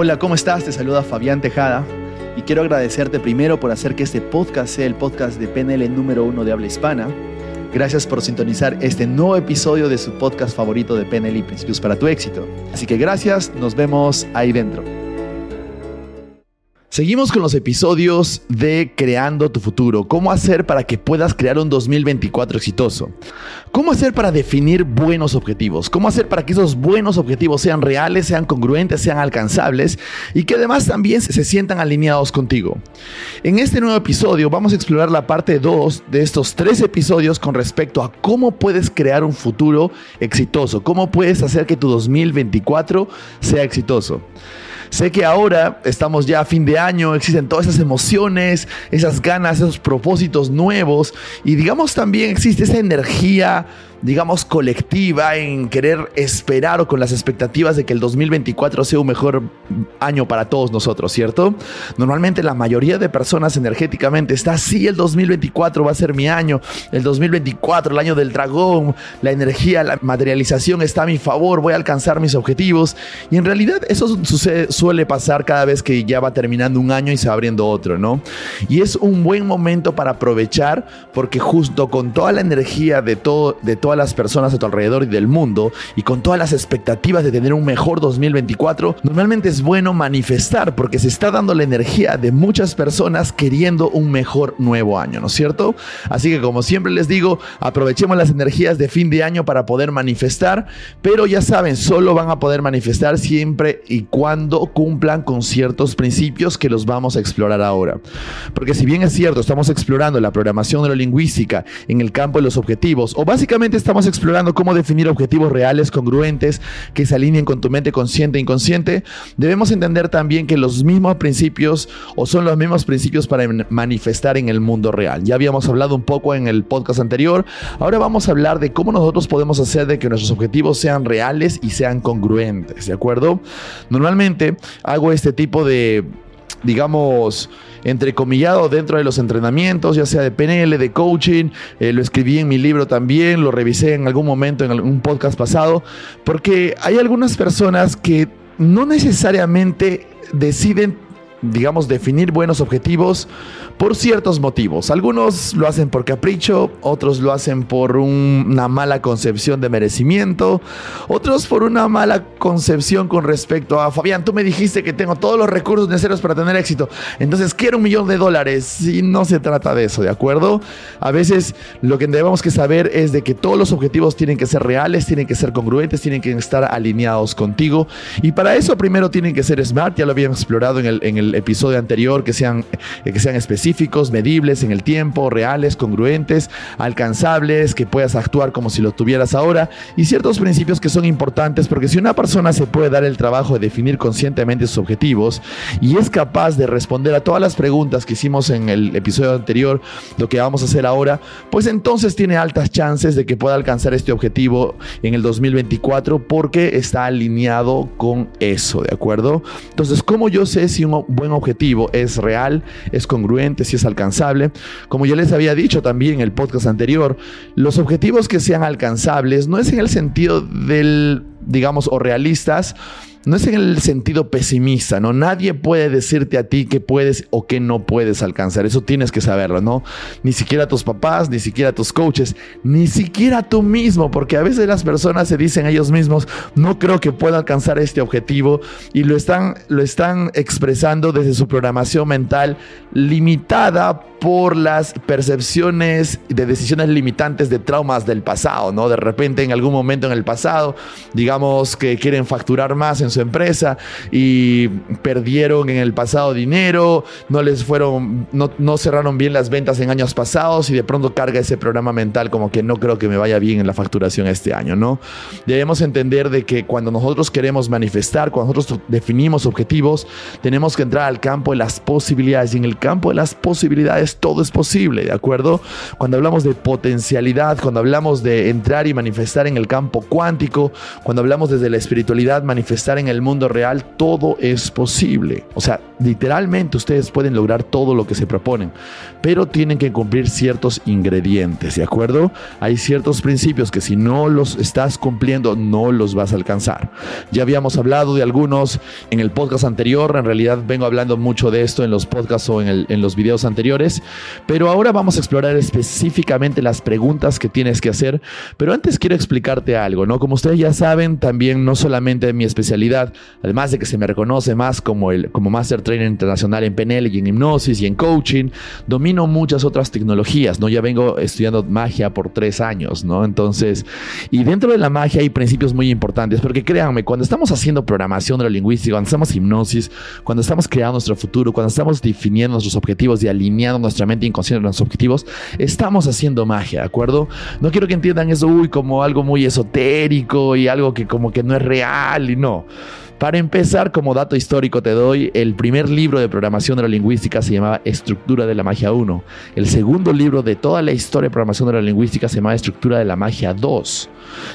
Hola, ¿cómo estás? Te saluda Fabián Tejada y quiero agradecerte primero por hacer que este podcast sea el podcast de PNL número uno de habla hispana. Gracias por sintonizar este nuevo episodio de su podcast favorito de PNL y Principios para tu éxito. Así que gracias, nos vemos ahí dentro. Seguimos con los episodios de Creando tu futuro. ¿Cómo hacer para que puedas crear un 2024 exitoso? ¿Cómo hacer para definir buenos objetivos? ¿Cómo hacer para que esos buenos objetivos sean reales, sean congruentes, sean alcanzables y que además también se sientan alineados contigo? En este nuevo episodio vamos a explorar la parte 2 de estos tres episodios con respecto a cómo puedes crear un futuro exitoso, cómo puedes hacer que tu 2024 sea exitoso. Sé que ahora estamos ya a fin de año, existen todas esas emociones, esas ganas, esos propósitos nuevos y digamos también existe esa energía digamos, colectiva en querer esperar o con las expectativas de que el 2024 sea un mejor año para todos nosotros, ¿cierto? Normalmente la mayoría de personas energéticamente está, sí, el 2024 va a ser mi año, el 2024, el año del dragón, la energía, la materialización está a mi favor, voy a alcanzar mis objetivos. Y en realidad eso sucede, suele pasar cada vez que ya va terminando un año y se va abriendo otro, ¿no? Y es un buen momento para aprovechar porque justo con toda la energía de todo, de todo todas las personas a tu alrededor y del mundo y con todas las expectativas de tener un mejor 2024, normalmente es bueno manifestar porque se está dando la energía de muchas personas queriendo un mejor nuevo año, ¿no es cierto? Así que como siempre les digo, aprovechemos las energías de fin de año para poder manifestar, pero ya saben, solo van a poder manifestar siempre y cuando cumplan con ciertos principios que los vamos a explorar ahora. Porque si bien es cierto, estamos explorando la programación neurolingüística en el campo de los objetivos o básicamente estamos explorando cómo definir objetivos reales, congruentes, que se alineen con tu mente consciente e inconsciente, debemos entender también que los mismos principios o son los mismos principios para manifestar en el mundo real. Ya habíamos hablado un poco en el podcast anterior, ahora vamos a hablar de cómo nosotros podemos hacer de que nuestros objetivos sean reales y sean congruentes, ¿de acuerdo? Normalmente hago este tipo de digamos, entrecomillado dentro de los entrenamientos, ya sea de PNL, de coaching, eh, lo escribí en mi libro también, lo revisé en algún momento en algún podcast pasado, porque hay algunas personas que no necesariamente deciden digamos, definir buenos objetivos por ciertos motivos. Algunos lo hacen por capricho, otros lo hacen por una mala concepción de merecimiento, otros por una mala concepción con respecto a, Fabián, tú me dijiste que tengo todos los recursos necesarios para tener éxito, entonces quiero un millón de dólares y no se trata de eso, ¿de acuerdo? A veces lo que debemos que saber es de que todos los objetivos tienen que ser reales, tienen que ser congruentes, tienen que estar alineados contigo y para eso primero tienen que ser smart, ya lo habíamos explorado en el, en el episodio anterior, que sean, que sean específicos, medibles en el tiempo, reales, congruentes, alcanzables, que puedas actuar como si lo tuvieras ahora y ciertos principios que son importantes porque si una persona se puede dar el trabajo de definir conscientemente sus objetivos y es capaz de responder a todas las preguntas que hicimos en el episodio anterior, lo que vamos a hacer ahora, pues entonces tiene altas chances de que pueda alcanzar este objetivo en el 2024 porque está alineado con eso, ¿de acuerdo? Entonces, ¿cómo yo sé si un buen objetivo es real, es congruente? si es alcanzable. Como ya les había dicho también en el podcast anterior, los objetivos que sean alcanzables no es en el sentido del, digamos, o realistas, no es en el sentido pesimista, ¿no? Nadie puede decirte a ti que puedes o que no puedes alcanzar. Eso tienes que saberlo, ¿no? Ni siquiera tus papás, ni siquiera tus coaches, ni siquiera tú mismo, porque a veces las personas se dicen a ellos mismos, no creo que pueda alcanzar este objetivo y lo están, lo están expresando desde su programación mental limitada por las percepciones de decisiones limitantes de traumas del pasado, ¿no? De repente en algún momento en el pasado, digamos que quieren facturar más en su empresa y perdieron en el pasado dinero, no les fueron, no, no cerraron bien las ventas en años pasados y de pronto carga ese programa mental como que no creo que me vaya bien en la facturación este año, ¿no? Debemos entender de que cuando nosotros queremos manifestar, cuando nosotros definimos objetivos, tenemos que entrar al campo de las posibilidades y en el campo de las posibilidades todo es posible, ¿de acuerdo? Cuando hablamos de potencialidad, cuando hablamos de entrar y manifestar en el campo cuántico, cuando hablamos desde la espiritualidad, manifestar en el mundo real, todo es posible. O sea, literalmente ustedes pueden lograr todo lo que se proponen, pero tienen que cumplir ciertos ingredientes, ¿de acuerdo? Hay ciertos principios que si no los estás cumpliendo, no los vas a alcanzar. Ya habíamos hablado de algunos en el podcast anterior, en realidad vengo hablando mucho de esto en los podcasts o en, en los videos anteriores, pero ahora vamos a explorar específicamente las preguntas que tienes que hacer, pero antes quiero explicarte algo, ¿no? Como ustedes ya saben, también no solamente mi especialidad, además de que se me reconoce más como el como Master Trainer Internacional en PNL y en hipnosis y en coaching, domino muchas otras tecnologías, ¿no? Ya vengo estudiando magia por tres años, ¿no? Entonces, y dentro de la magia hay principios muy importantes, porque créanme, cuando estamos haciendo programación neurolingüística, cuando estamos hipnosis, cuando estamos creando nuestro futuro, cuando estamos definiendo nuestros objetivos y alineando nuestra mente inconsciente a nuestros objetivos, estamos haciendo magia, ¿de acuerdo? No quiero que entiendan eso, uy, como algo muy esotérico y algo que como que no es real y no. Para empezar, como dato histórico te doy, el primer libro de programación neurolingüística se llamaba Estructura de la Magia 1. El segundo libro de toda la historia de programación neurolingüística se llamaba Estructura de la Magia 2.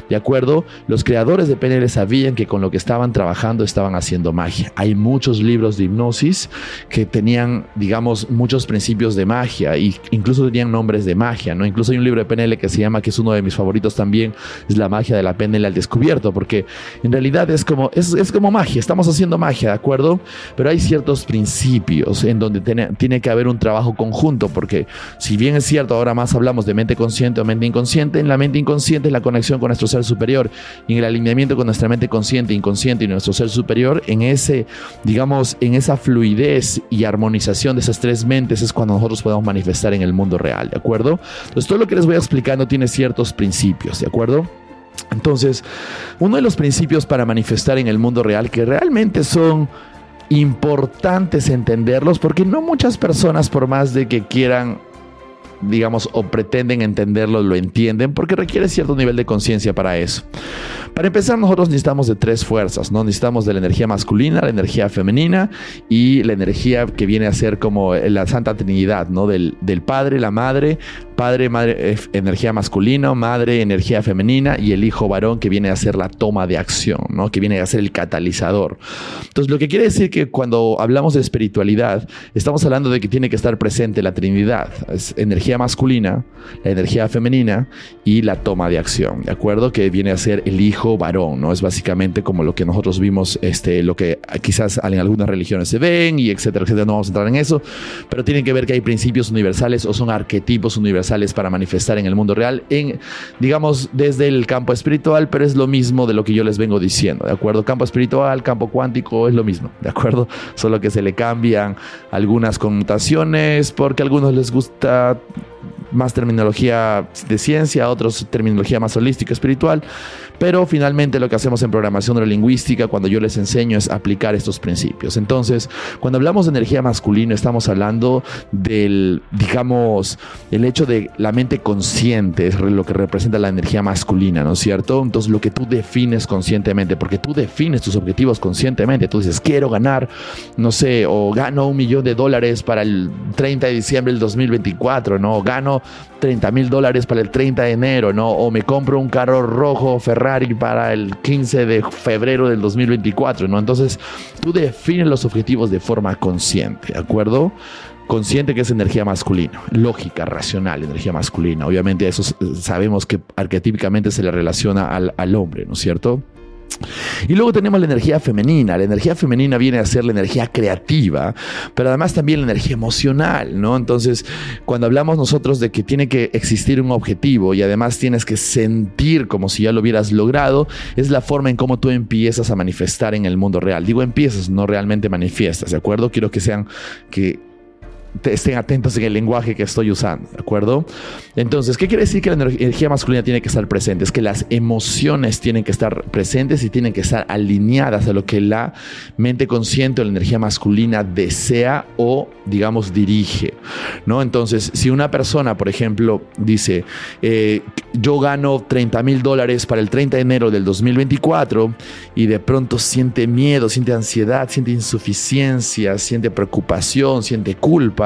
¿De acuerdo? Los creadores de PNL sabían que con lo que estaban trabajando estaban haciendo magia. Hay muchos libros de hipnosis que tenían, digamos, muchos principios de magia e incluso tenían nombres de magia, ¿no? Incluso hay un libro de PNL que se llama, que es uno de mis favoritos también, es La magia de la PNL al descubierto, porque en realidad es como, es, es como magia, estamos haciendo magia, ¿de acuerdo? Pero hay ciertos principios en donde tiene, tiene que haber un trabajo conjunto, porque si bien es cierto, ahora más hablamos de mente consciente o mente inconsciente, en la mente inconsciente es la conexión con nuestro ser superior y en el alineamiento con nuestra mente consciente, inconsciente y nuestro ser superior, en ese, digamos, en esa fluidez y armonización de esas tres mentes es cuando nosotros podemos manifestar en el mundo real, ¿de acuerdo? Entonces todo lo que les voy explicando tiene ciertos principios, ¿de acuerdo? Entonces, uno de los principios para manifestar en el mundo real que realmente son importantes entenderlos porque no muchas personas por más de que quieran digamos, o pretenden entenderlo, lo entienden, porque requiere cierto nivel de conciencia para eso. Para empezar, nosotros necesitamos de tres fuerzas, ¿no? Necesitamos de la energía masculina, la energía femenina y la energía que viene a ser como la Santa Trinidad, ¿no? Del, del Padre, la Madre, Padre, Madre, energía masculina, Madre, energía femenina y el Hijo varón que viene a ser la toma de acción, ¿no? Que viene a ser el catalizador. Entonces, lo que quiere decir que cuando hablamos de espiritualidad, estamos hablando de que tiene que estar presente la Trinidad, es energía masculina, la energía femenina y la toma de acción, ¿de acuerdo? Que viene a ser el Hijo varón, ¿no? Es básicamente como lo que nosotros vimos, este, lo que quizás en algunas religiones se ven y etcétera, etcétera. No vamos a entrar en eso, pero tienen que ver que hay principios universales o son arquetipos universales para manifestar en el mundo real, en, digamos, desde el campo espiritual, pero es lo mismo de lo que yo les vengo diciendo, ¿de acuerdo? Campo espiritual, campo cuántico, es lo mismo, ¿de acuerdo? Solo que se le cambian algunas connotaciones porque a algunos les gusta más terminología de ciencia, otros terminología más holística, espiritual, pero finalmente lo que hacemos en programación neurolingüística cuando yo les enseño es aplicar estos principios. Entonces, cuando hablamos de energía masculina, estamos hablando del, digamos, el hecho de la mente consciente, es lo que representa la energía masculina, ¿no es cierto? Entonces, lo que tú defines conscientemente, porque tú defines tus objetivos conscientemente, tú dices, quiero ganar, no sé, o gano un millón de dólares para el 30 de diciembre del 2024, ¿no? O gano 30 mil dólares para el 30 de enero, ¿no? O me compro un carro rojo Ferrari para el 15 de febrero del 2024, ¿no? Entonces, tú defines los objetivos de forma consciente, ¿de acuerdo? Consciente que es energía masculina, lógica, racional, energía masculina. Obviamente eso sabemos que arquetípicamente se le relaciona al, al hombre, ¿no es cierto? Y luego tenemos la energía femenina. La energía femenina viene a ser la energía creativa, pero además también la energía emocional, ¿no? Entonces, cuando hablamos nosotros de que tiene que existir un objetivo y además tienes que sentir como si ya lo hubieras logrado, es la forma en cómo tú empiezas a manifestar en el mundo real. Digo empiezas, no realmente manifiestas, ¿de acuerdo? Quiero que sean que estén atentos en el lenguaje que estoy usando, ¿de acuerdo? Entonces, ¿qué quiere decir que la energía masculina tiene que estar presente? Es que las emociones tienen que estar presentes y tienen que estar alineadas a lo que la mente consciente o la energía masculina desea o, digamos, dirige, ¿no? Entonces, si una persona, por ejemplo, dice, eh, yo gano 30 mil dólares para el 30 de enero del 2024 y de pronto siente miedo, siente ansiedad, siente insuficiencia, siente preocupación, siente culpa,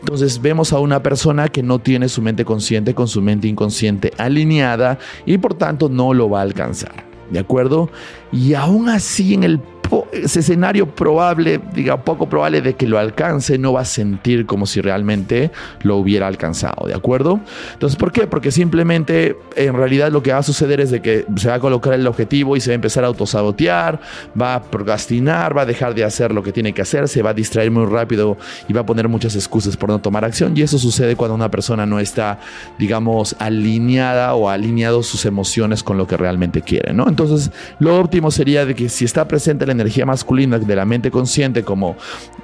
entonces vemos a una persona que no tiene su mente consciente con su mente inconsciente alineada y por tanto no lo va a alcanzar. ¿De acuerdo? Y aún así en el ese escenario probable, diga, poco probable de que lo alcance, no va a sentir como si realmente lo hubiera alcanzado, ¿de acuerdo? Entonces, ¿por qué? Porque simplemente en realidad lo que va a suceder es de que se va a colocar el objetivo y se va a empezar a autosabotear, va a procrastinar, va a dejar de hacer lo que tiene que hacer, se va a distraer muy rápido y va a poner muchas excusas por no tomar acción y eso sucede cuando una persona no está, digamos, alineada o alineado sus emociones con lo que realmente quiere, ¿no? Entonces, lo óptimo sería de que si está presente la energía masculina de la mente consciente como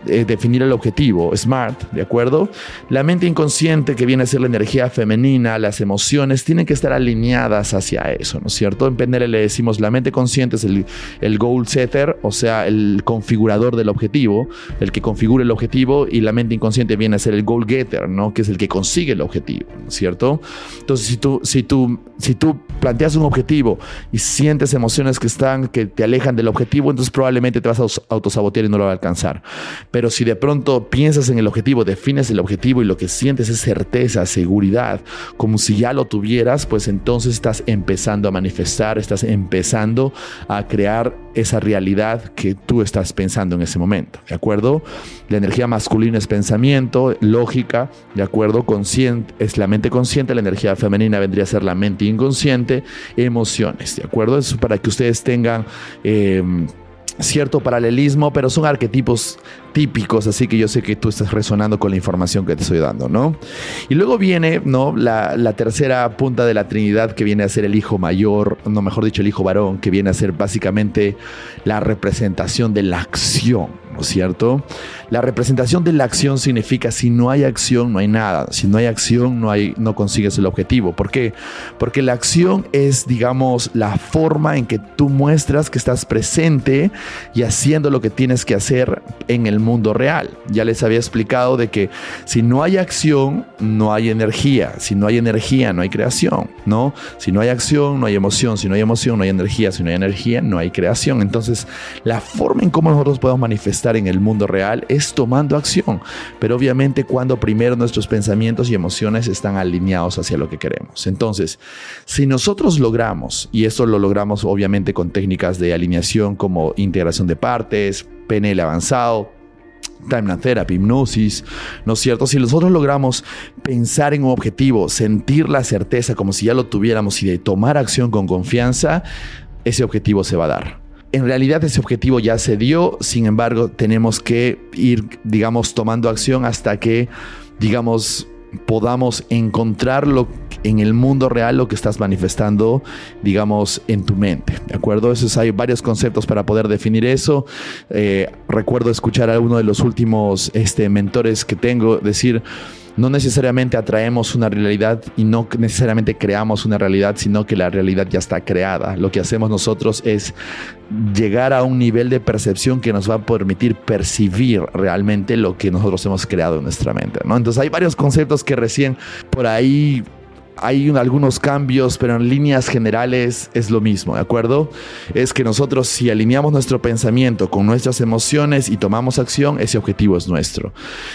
eh, definir el objetivo, SMART, ¿de acuerdo? La mente inconsciente que viene a ser la energía femenina, las emociones, tienen que estar alineadas hacia eso, ¿no es cierto? En PNL le decimos la mente consciente es el, el goal setter, o sea, el configurador del objetivo, el que configura el objetivo y la mente inconsciente viene a ser el goal getter, ¿no? Que es el que consigue el objetivo, ¿no es cierto? Entonces, si tú, si tú, si tú planteas un objetivo y sientes emociones que están, que te alejan del objetivo, entonces probablemente te vas a autosabotear y no lo vas a alcanzar. Pero si de pronto piensas en el objetivo, defines el objetivo y lo que sientes es certeza, seguridad, como si ya lo tuvieras, pues entonces estás empezando a manifestar, estás empezando a crear esa realidad que tú estás pensando en ese momento, ¿de acuerdo? La energía masculina es pensamiento, lógica, ¿de acuerdo? Consciente, es la mente consciente, la energía femenina vendría a ser la mente inconsciente, emociones, ¿de acuerdo? Eso para que ustedes tengan... Eh, cierto paralelismo, pero son arquetipos típicos, así que yo sé que tú estás resonando con la información que te estoy dando, ¿no? Y luego viene, ¿no? La, la, tercera punta de la Trinidad que viene a ser el hijo mayor, no mejor dicho, el hijo varón, que viene a ser básicamente la representación de la acción, ¿no es cierto? La representación de la acción significa si no hay acción, no hay nada. Si no hay acción, no, hay, no consigues el objetivo. ¿Por qué? Porque la acción es, digamos, la forma en que tú muestras que estás presente y haciendo lo que tienes que hacer en el mundo real. Ya les había explicado de que si no hay acción, no hay energía. Si no hay energía, no hay creación, ¿no? Si no hay acción, no hay emoción. Si no hay emoción, no hay energía. Si no hay energía, no hay creación. Entonces, la forma en cómo nosotros podemos manifestar en el mundo real es tomando acción, pero obviamente cuando primero nuestros pensamientos y emociones están alineados hacia lo que queremos. Entonces, si nosotros logramos, y esto lo logramos obviamente con técnicas de alineación como integración de partes, PNL avanzado, Timeline Therapy, hipnosis, ¿no es cierto? Si nosotros logramos pensar en un objetivo, sentir la certeza como si ya lo tuviéramos y de tomar acción con confianza, ese objetivo se va a dar en realidad ese objetivo ya se dio, sin embargo tenemos que ir, digamos, tomando acción hasta que, digamos, podamos encontrarlo en el mundo real lo que estás manifestando, digamos, en tu mente. ¿De acuerdo? Esos hay varios conceptos para poder definir eso. Eh, recuerdo escuchar a uno de los últimos este, mentores que tengo decir, no necesariamente atraemos una realidad y no necesariamente creamos una realidad, sino que la realidad ya está creada. Lo que hacemos nosotros es llegar a un nivel de percepción que nos va a permitir percibir realmente lo que nosotros hemos creado en nuestra mente. Entonces hay varios conceptos que recién por ahí hay algunos cambios, pero en líneas generales es lo mismo, ¿de acuerdo? Es que nosotros si alineamos nuestro pensamiento con nuestras emociones y tomamos acción, ese objetivo es nuestro.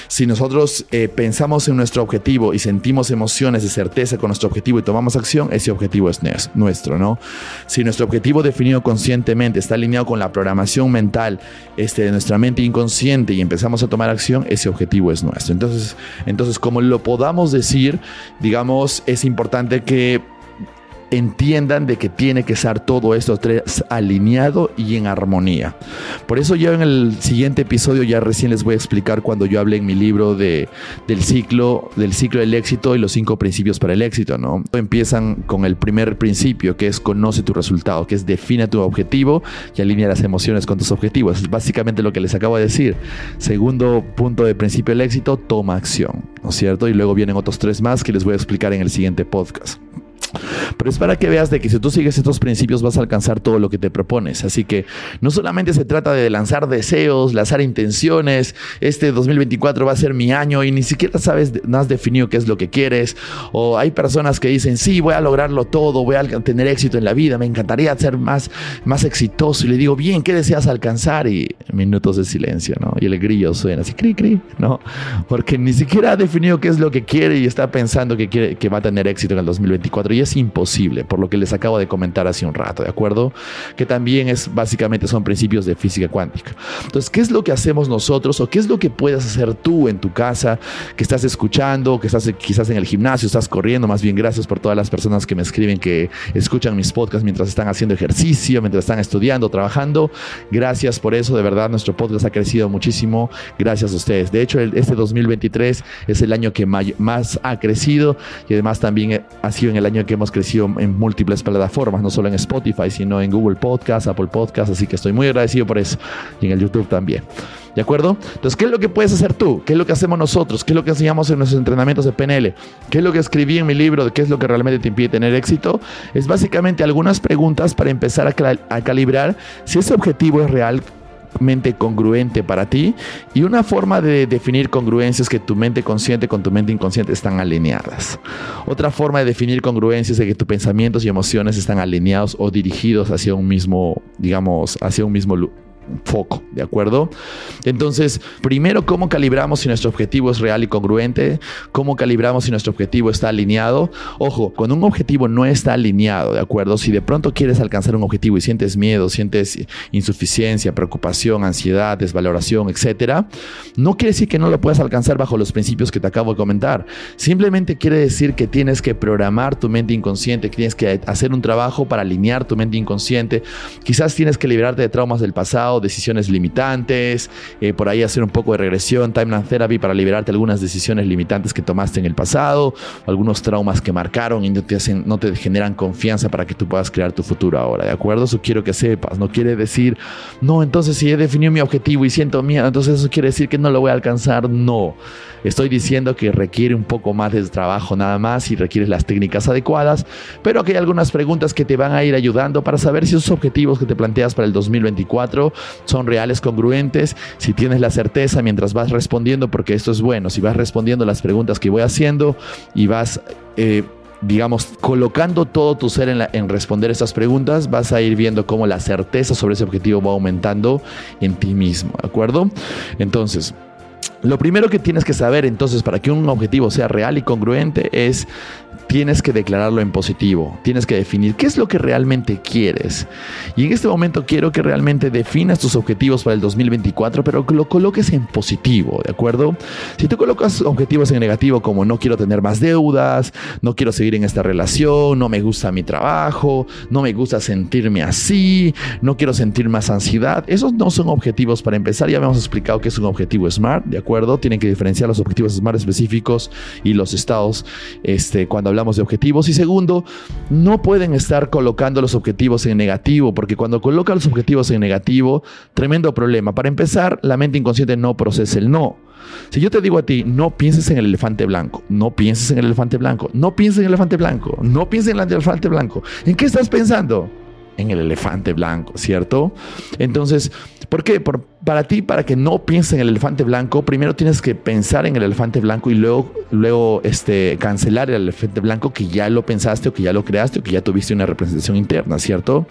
Si nosotros eh, pensamos en nuestro objetivo y sentimos emociones de certeza con nuestro objetivo y tomamos acción, ese objetivo es nuestro, ¿no? Si nuestro objetivo definido conscientemente está alineado con la programación mental este, de nuestra mente inconsciente y empezamos a tomar acción, ese objetivo es nuestro. Entonces, entonces como lo podamos decir, digamos, es importante importante que entiendan de que tiene que estar todo esto tres alineado y en armonía. Por eso yo en el siguiente episodio ya recién les voy a explicar cuando yo hablé en mi libro de, del ciclo del ciclo del éxito y los cinco principios para el éxito, ¿no? Empiezan con el primer principio que es conoce tu resultado, que es define tu objetivo y alinea las emociones con tus objetivos. Es básicamente lo que les acabo de decir. Segundo punto de principio del éxito, toma acción, ¿no es cierto? Y luego vienen otros tres más que les voy a explicar en el siguiente podcast. Pero es para que veas de que si tú sigues estos principios vas a alcanzar todo lo que te propones. Así que no solamente se trata de lanzar deseos, lanzar intenciones, este 2024 va a ser mi año y ni siquiera sabes, no has definido qué es lo que quieres. O hay personas que dicen, sí, voy a lograrlo todo, voy a tener éxito en la vida, me encantaría ser más, más exitoso. Y le digo, bien, ¿qué deseas alcanzar? Y minutos de silencio, ¿no? Y el grillo suena así, cri, cri, ¿no? Porque ni siquiera ha definido qué es lo que quiere y está pensando que, quiere, que va a tener éxito en el 2024. Y es imposible por lo que les acabo de comentar hace un rato, ¿de acuerdo? Que también es básicamente son principios de física cuántica. Entonces, ¿qué es lo que hacemos nosotros o qué es lo que puedes hacer tú en tu casa que estás escuchando, que estás quizás en el gimnasio, estás corriendo? Más bien, gracias por todas las personas que me escriben que escuchan mis podcasts mientras están haciendo ejercicio, mientras están estudiando, trabajando. Gracias por eso, de verdad, nuestro podcast ha crecido muchísimo. Gracias a ustedes. De hecho, este 2023 es el año que más ha crecido y además también ha sido en el año que hemos crecido en múltiples plataformas, no solo en Spotify, sino en Google Podcast, Apple Podcast, así que estoy muy agradecido por eso y en el YouTube también. ¿De acuerdo? Entonces, ¿qué es lo que puedes hacer tú? ¿Qué es lo que hacemos nosotros? ¿Qué es lo que enseñamos en nuestros entrenamientos de PNL? ¿Qué es lo que escribí en mi libro de qué es lo que realmente te impide tener éxito? Es básicamente algunas preguntas para empezar a, a calibrar si ese objetivo es real mente congruente para ti y una forma de definir congruencia es que tu mente consciente con tu mente inconsciente están alineadas. Otra forma de definir congruencia es que tus pensamientos y emociones están alineados o dirigidos hacia un mismo, digamos, hacia un mismo foco, ¿de acuerdo? Entonces, primero, ¿cómo calibramos si nuestro objetivo es real y congruente? ¿Cómo calibramos si nuestro objetivo está alineado? Ojo, cuando un objetivo no está alineado, ¿de acuerdo? Si de pronto quieres alcanzar un objetivo y sientes miedo, sientes insuficiencia, preocupación, ansiedad, desvaloración, etcétera, no quiere decir que no lo puedas alcanzar bajo los principios que te acabo de comentar. Simplemente quiere decir que tienes que programar tu mente inconsciente, que tienes que hacer un trabajo para alinear tu mente inconsciente. Quizás tienes que liberarte de traumas del pasado decisiones limitantes, eh, por ahí hacer un poco de regresión, timeline therapy para liberarte algunas decisiones limitantes que tomaste en el pasado, algunos traumas que marcaron y no te, hacen, no te generan confianza para que tú puedas crear tu futuro ahora, ¿de acuerdo? Eso quiero que sepas, no quiere decir, no, entonces si he definido mi objetivo y siento miedo, entonces eso quiere decir que no lo voy a alcanzar, no. Estoy diciendo que requiere un poco más de trabajo nada más y requiere las técnicas adecuadas, pero que hay algunas preguntas que te van a ir ayudando para saber si esos objetivos que te planteas para el 2024 son reales, congruentes, si tienes la certeza mientras vas respondiendo, porque esto es bueno, si vas respondiendo las preguntas que voy haciendo y vas... Eh, digamos, colocando todo tu ser en, en, responder estas preguntas, vas a ir viendo cómo la certeza sobre ese objetivo va aumentando en ti mismo, ¿de acuerdo? Entonces, lo primero que tienes que saber entonces para que un objetivo sea real y congruente es tienes que declararlo en positivo, tienes que definir qué es lo que realmente quieres. Y en este momento quiero que realmente definas tus objetivos para el 2024, pero que lo coloques en positivo, ¿de acuerdo? Si tú colocas objetivos en negativo como no quiero tener más deudas, no quiero seguir en esta relación, no me gusta mi trabajo, no me gusta sentirme así, no quiero sentir más ansiedad, esos no son objetivos para empezar, ya habíamos explicado que es un objetivo SMART, ¿de acuerdo? Tienen que diferenciar los objetivos SMART específicos y los estados este, cuando hablamos de objetivos. Y segundo, no pueden estar colocando los objetivos en negativo, porque cuando colocan los objetivos en negativo, tremendo problema. Para empezar, la mente inconsciente no procesa el no. Si yo te digo a ti, no pienses en el elefante blanco, no pienses en el elefante blanco, no pienses en el elefante blanco, no pienses en el elefante blanco, ¿en qué estás pensando? En el elefante blanco, ¿cierto? Entonces, ¿por qué? Por, para ti, para que no pienses en el elefante blanco, primero tienes que pensar en el elefante blanco y luego, luego este, cancelar el elefante blanco que ya lo pensaste o que ya lo creaste o que ya tuviste una representación interna, ¿cierto?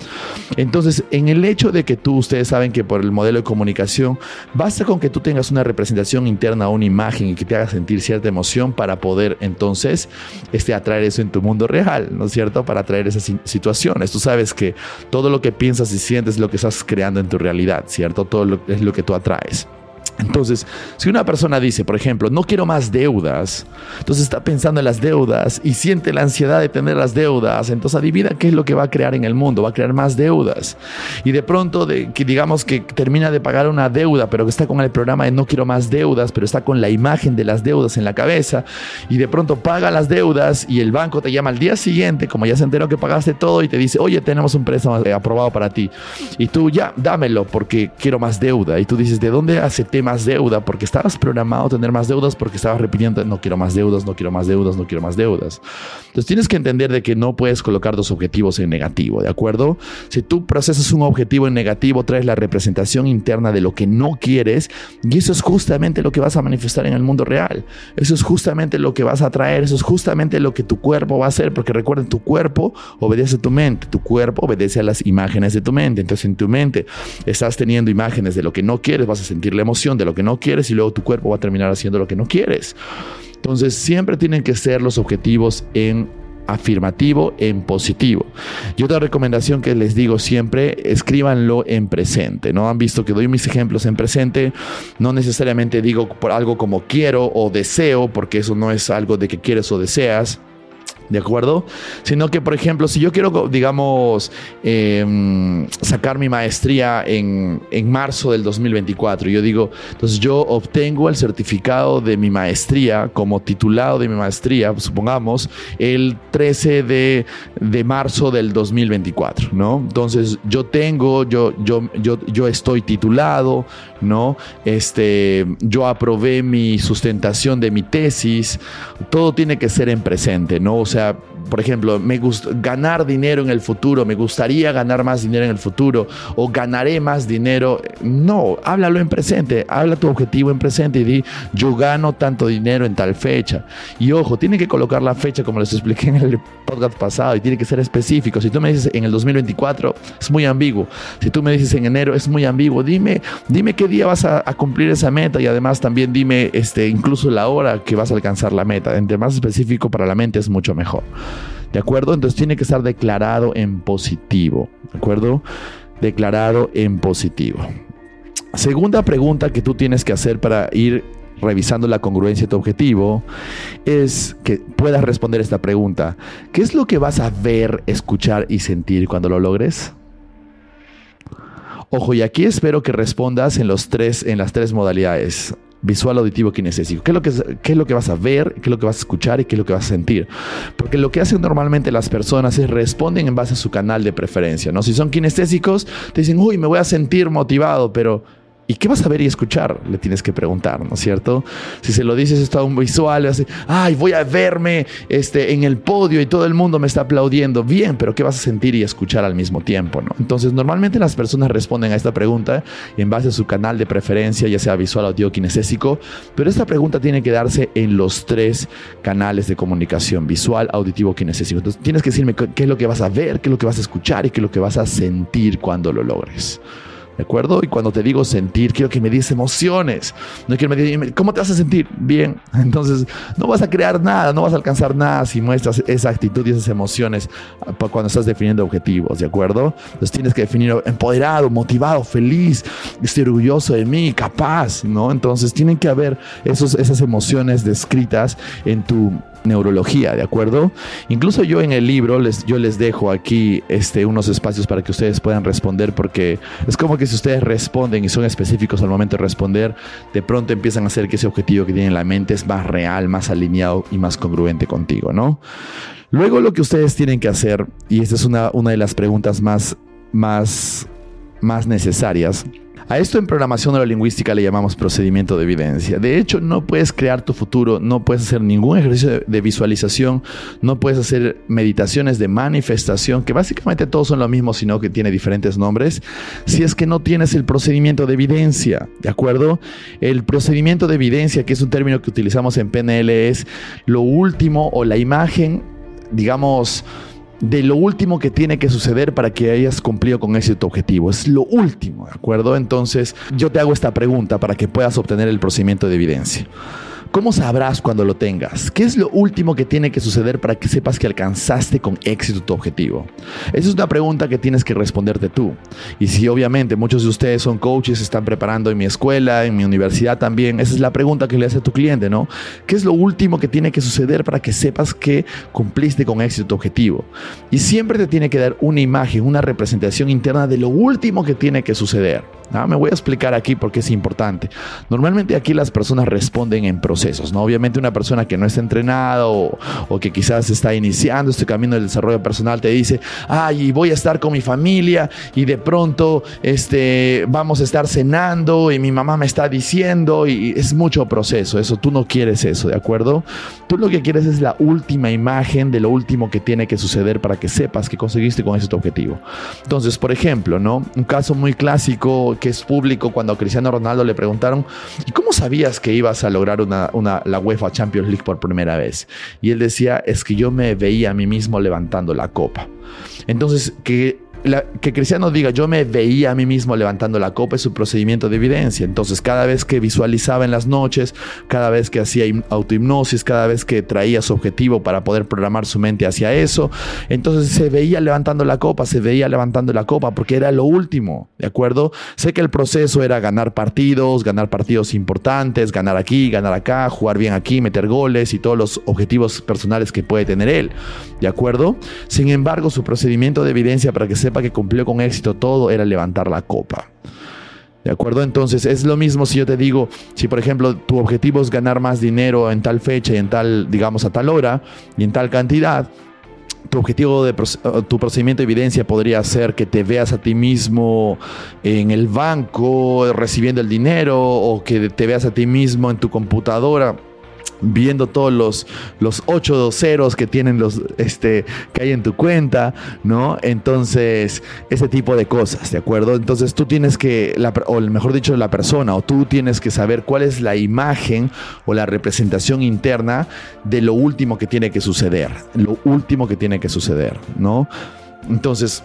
Entonces, en el hecho de que tú, ustedes saben que por el modelo de comunicación, basta con que tú tengas una representación interna o una imagen y que te haga sentir cierta emoción para poder entonces este, atraer eso en tu mundo real, ¿no es cierto? Para atraer esas situaciones. Tú sabes que todo lo que piensas y sientes es lo que estás creando en tu realidad, ¿cierto? Todo lo, es lo que tú atraes. Entonces, si una persona dice, por ejemplo, no quiero más deudas, entonces está pensando en las deudas y siente la ansiedad de tener las deudas, entonces adivina qué es lo que va a crear en el mundo, va a crear más deudas. Y de pronto, que digamos que termina de pagar una deuda, pero que está con el programa de no quiero más deudas, pero está con la imagen de las deudas en la cabeza, y de pronto paga las deudas y el banco te llama al día siguiente, como ya se enteró que pagaste todo, y te dice, oye, tenemos un préstamo aprobado para ti. Y tú ya, dámelo porque quiero más deuda. Y tú dices, ¿de dónde acepté más deuda, porque estabas programado a tener más deudas, porque estabas repitiendo, no quiero más deudas, no quiero más deudas, no quiero más deudas. Entonces tienes que entender de que no puedes colocar dos objetivos en negativo, ¿de acuerdo? Si tú procesas un objetivo en negativo, traes la representación interna de lo que no quieres y eso es justamente lo que vas a manifestar en el mundo real. Eso es justamente lo que vas a traer, eso es justamente lo que tu cuerpo va a hacer, porque recuerden, tu cuerpo obedece a tu mente, tu cuerpo obedece a las imágenes de tu mente. Entonces en tu mente estás teniendo imágenes de lo que no quieres, vas a sentir la emoción de lo que no quieres y luego tu cuerpo va a terminar haciendo lo que no quieres. Entonces siempre tienen que ser los objetivos en afirmativo en positivo. Y otra recomendación que les digo siempre, escríbanlo en presente, ¿no? Han visto que doy mis ejemplos en presente, no necesariamente digo por algo como quiero o deseo, porque eso no es algo de que quieres o deseas ¿De acuerdo? Sino que, por ejemplo, si yo quiero, digamos, em, sacar mi maestría en, en, marzo del 2024, yo digo, entonces yo obtengo el certificado de mi maestría como titulado de mi maestría, supongamos, el 13 de, de marzo del 2024, ¿no? Entonces yo tengo, yo, yo, yo, yo estoy titulado, ¿no? Este, yo aprobé mi sustentación de mi tesis, todo tiene que ser en presente, ¿no? WhatsApp por ejemplo, me ganar dinero en el futuro, me gustaría ganar más dinero en el futuro o ganaré más dinero. No, háblalo en presente, habla tu objetivo en presente y di, yo gano tanto dinero en tal fecha. Y ojo, tiene que colocar la fecha como les expliqué en el podcast pasado y tiene que ser específico. Si tú me dices en el 2024, es muy ambiguo. Si tú me dices en enero, es muy ambiguo. Dime, dime qué día vas a, cumplir esa meta y además también dime este, incluso la hora que vas a alcanzar la meta. Entre más específico para la mente es mucho mejor. ¿De acuerdo? Entonces tiene que estar declarado en positivo. ¿De acuerdo? Declarado en positivo. Segunda pregunta que tú tienes que hacer para ir revisando la congruencia de tu objetivo es que puedas responder esta pregunta. ¿Qué es lo que vas a ver, escuchar y sentir cuando lo logres? Ojo, y aquí espero que respondas en, los tres, en las tres modalidades visual, auditivo, kinestésico. ¿Qué es, lo que, ¿Qué es lo que vas a ver? ¿Qué es lo que vas a escuchar? ¿Y qué es lo que vas a sentir? Porque lo que hacen normalmente las personas es responden en base a su canal de preferencia, ¿no? Si son kinestésicos, te dicen, uy, me voy a sentir motivado, pero ¿Y qué vas a ver y escuchar? Le tienes que preguntar, ¿no es cierto? Si se lo dices esto a un visual, así, ay, voy a verme este, en el podio y todo el mundo me está aplaudiendo. Bien, pero ¿qué vas a sentir y escuchar al mismo tiempo? ¿no? Entonces, normalmente las personas responden a esta pregunta en base a su canal de preferencia, ya sea visual, audio, kinestésico, pero esta pregunta tiene que darse en los tres canales de comunicación, visual, auditivo, kinestésico. Entonces, tienes que decirme qué es lo que vas a ver, qué es lo que vas a escuchar y qué es lo que vas a sentir cuando lo logres. ¿De acuerdo? Y cuando te digo sentir, quiero que me digas emociones. No quiero que me digas, ¿cómo te vas a sentir? Bien. Entonces, no vas a crear nada, no vas a alcanzar nada si muestras esa actitud y esas emociones ah, cuando estás definiendo objetivos, ¿de acuerdo? Entonces tienes que definir empoderado, motivado, feliz, estoy orgulloso de mí, capaz, ¿no? Entonces tienen que haber esos, esas emociones descritas en tu neurología, ¿de acuerdo? Incluso yo en el libro les, yo les dejo aquí este, unos espacios para que ustedes puedan responder porque es como que si ustedes responden y son específicos al momento de responder, de pronto empiezan a hacer que ese objetivo que tienen en la mente es más real, más alineado y más congruente contigo, ¿no? Luego lo que ustedes tienen que hacer, y esta es una, una de las preguntas más, más, más necesarias, a esto en programación neurolingüística le llamamos procedimiento de evidencia. De hecho, no puedes crear tu futuro, no puedes hacer ningún ejercicio de visualización, no puedes hacer meditaciones de manifestación, que básicamente todos son lo mismo, sino que tiene diferentes nombres, si es que no tienes el procedimiento de evidencia, ¿de acuerdo? El procedimiento de evidencia, que es un término que utilizamos en PNL, es lo último o la imagen, digamos, de lo último que tiene que suceder para que hayas cumplido con ese tu objetivo. Es lo último, ¿de acuerdo? Entonces yo te hago esta pregunta para que puedas obtener el procedimiento de evidencia. ¿Cómo sabrás cuando lo tengas? ¿Qué es lo último que tiene que suceder para que sepas que alcanzaste con éxito tu objetivo? Esa es una pregunta que tienes que responderte tú. Y si obviamente muchos de ustedes son coaches, están preparando en mi escuela, en mi universidad también, esa es la pregunta que le hace a tu cliente, ¿no? ¿Qué es lo último que tiene que suceder para que sepas que cumpliste con éxito tu objetivo? Y siempre te tiene que dar una imagen, una representación interna de lo último que tiene que suceder. Ah, me voy a explicar aquí porque es importante. Normalmente aquí las personas responden en procesos, ¿no? Obviamente una persona que no está entrenada o, que quizás está iniciando este camino del desarrollo personal te dice, ay, voy a estar con mi familia y de pronto este, vamos a estar cenando y mi mamá me está diciendo y es mucho proceso, eso tú no quieres eso, ¿de acuerdo? Tú lo que quieres es la última imagen de lo último que tiene que suceder para que sepas que conseguiste con ese objetivo. Entonces, por ejemplo, ¿no? Un caso muy clásico que es público cuando a Cristiano Ronaldo le preguntaron, ¿y cómo sabías que ibas a lograr una, la UEFA Champions League por primera vez? Y él decía, es que yo me veía a mí mismo levantando la copa. Entonces, que que Cristiano diga, yo me veía a mí mismo levantando la copa es su procedimiento de evidencia. Entonces, cada vez que visualizaba en las noches, cada vez que hacía autohipnosis, cada vez que traía su objetivo para poder programar su mente hacia eso, entonces se veía levantando la copa, se veía levantando la copa porque era lo último, ¿de acuerdo? Sé que el proceso era ganar partidos, ganar partidos importantes, ganar aquí, ganar acá, jugar bien aquí, meter goles y todos los objetivos personales que puede tener él, ¿de acuerdo? Sin embargo, su procedimiento de evidencia para que que cumplió con éxito todo era levantar la copa. ¿De acuerdo? Entonces es lo mismo si yo te digo, si por ejemplo tu objetivo es ganar más dinero en tal fecha y en tal, digamos, a tal hora y en tal cantidad, tu objetivo de tu procedimiento de evidencia podría ser que te veas a ti mismo en el banco recibiendo el dinero o que te veas a ti mismo en tu computadora viendo todos los, los ocho ceros que tienen los, este, que hay en tu cuenta, ¿no? Entonces, ese tipo de cosas, ¿de acuerdo? Entonces tú tienes que, o mejor dicho, la persona, o tú tienes que saber cuál es la imagen o la representación interna de lo último que tiene que suceder, lo último que tiene que suceder, ¿no? Entonces,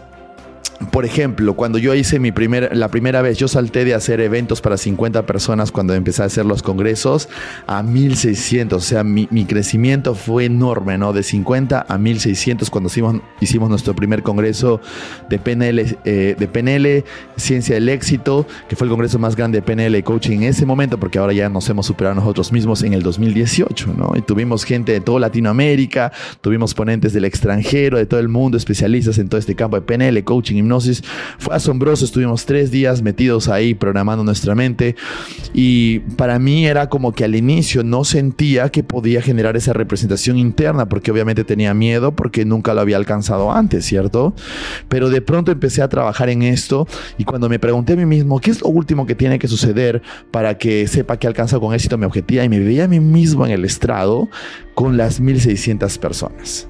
por ejemplo, cuando yo hice mi primer, la primera vez, yo salté de hacer eventos para 50 personas cuando empecé a hacer los congresos a 1600. O sea, mi, crecimiento fue enorme, ¿no? De 50 a 1600 cuando hicimos, nuestro primer congreso de PNL, eh, de PNL, Ciencia del Éxito, que fue el congreso más grande de PNL Coaching en ese momento, porque ahora ya nos hemos superado nosotros mismos en el 2018, ¿no? Y tuvimos gente de toda Latinoamérica, tuvimos ponentes del extranjero, de todo el mundo, especialistas en todo este campo de PNL, Coaching fue asombroso, estuvimos tres días metidos ahí programando nuestra mente y para mí era como que al inicio no sentía que podía generar esa representación interna porque obviamente tenía miedo porque nunca lo había alcanzado antes, ¿cierto? Pero de pronto empecé a trabajar en esto y cuando me pregunté a mí mismo, ¿qué es lo último que tiene que suceder para que sepa que he alcanzado con éxito mi objetivo? Y me veía a mí mismo en el estrado con las 1600 personas.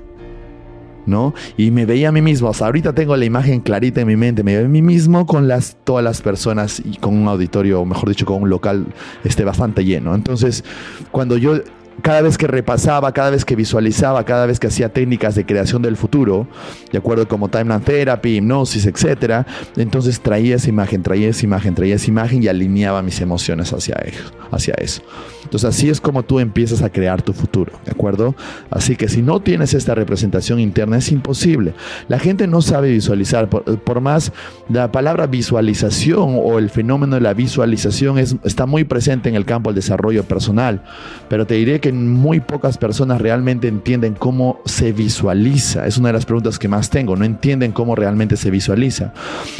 ¿No? Y me veía a mí mismo, o ahorita tengo la imagen clarita en mi mente, me veía a mí mismo con las, todas las personas y con un auditorio, o mejor dicho, con un local este, bastante lleno. Entonces, cuando yo cada vez que repasaba, cada vez que visualizaba, cada vez que hacía técnicas de creación del futuro, de acuerdo como timeline therapy, hipnosis, etc., entonces traía esa imagen, traía esa imagen, traía esa imagen y alineaba mis emociones hacia eso, hacia eso. Entonces así es como tú empiezas a crear tu futuro, ¿de acuerdo? Así que si no tienes esta representación interna es imposible. La gente no sabe visualizar, por, más la palabra visualización o el fenómeno de la visualización es, está muy presente en el campo del desarrollo personal, pero te diré muy pocas personas realmente entienden cómo se visualiza. Es una de las preguntas que más tengo. No entienden cómo realmente se visualiza.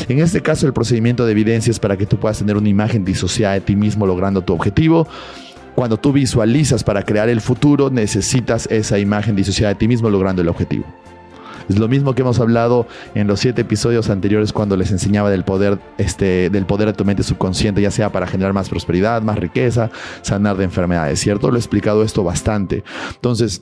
En este caso, el procedimiento de evidencia es para que tú puedas tener una imagen disociada de ti mismo logrando tu objetivo. Cuando tú visualizas para crear el futuro, necesitas esa imagen disociada de ti mismo logrando el objetivo. Es lo mismo que hemos hablado en los siete episodios anteriores cuando les enseñaba del poder, este, del poder de tu mente subconsciente, ya sea para generar más prosperidad, más riqueza, sanar de enfermedades, ¿cierto? Lo he explicado esto bastante. Entonces,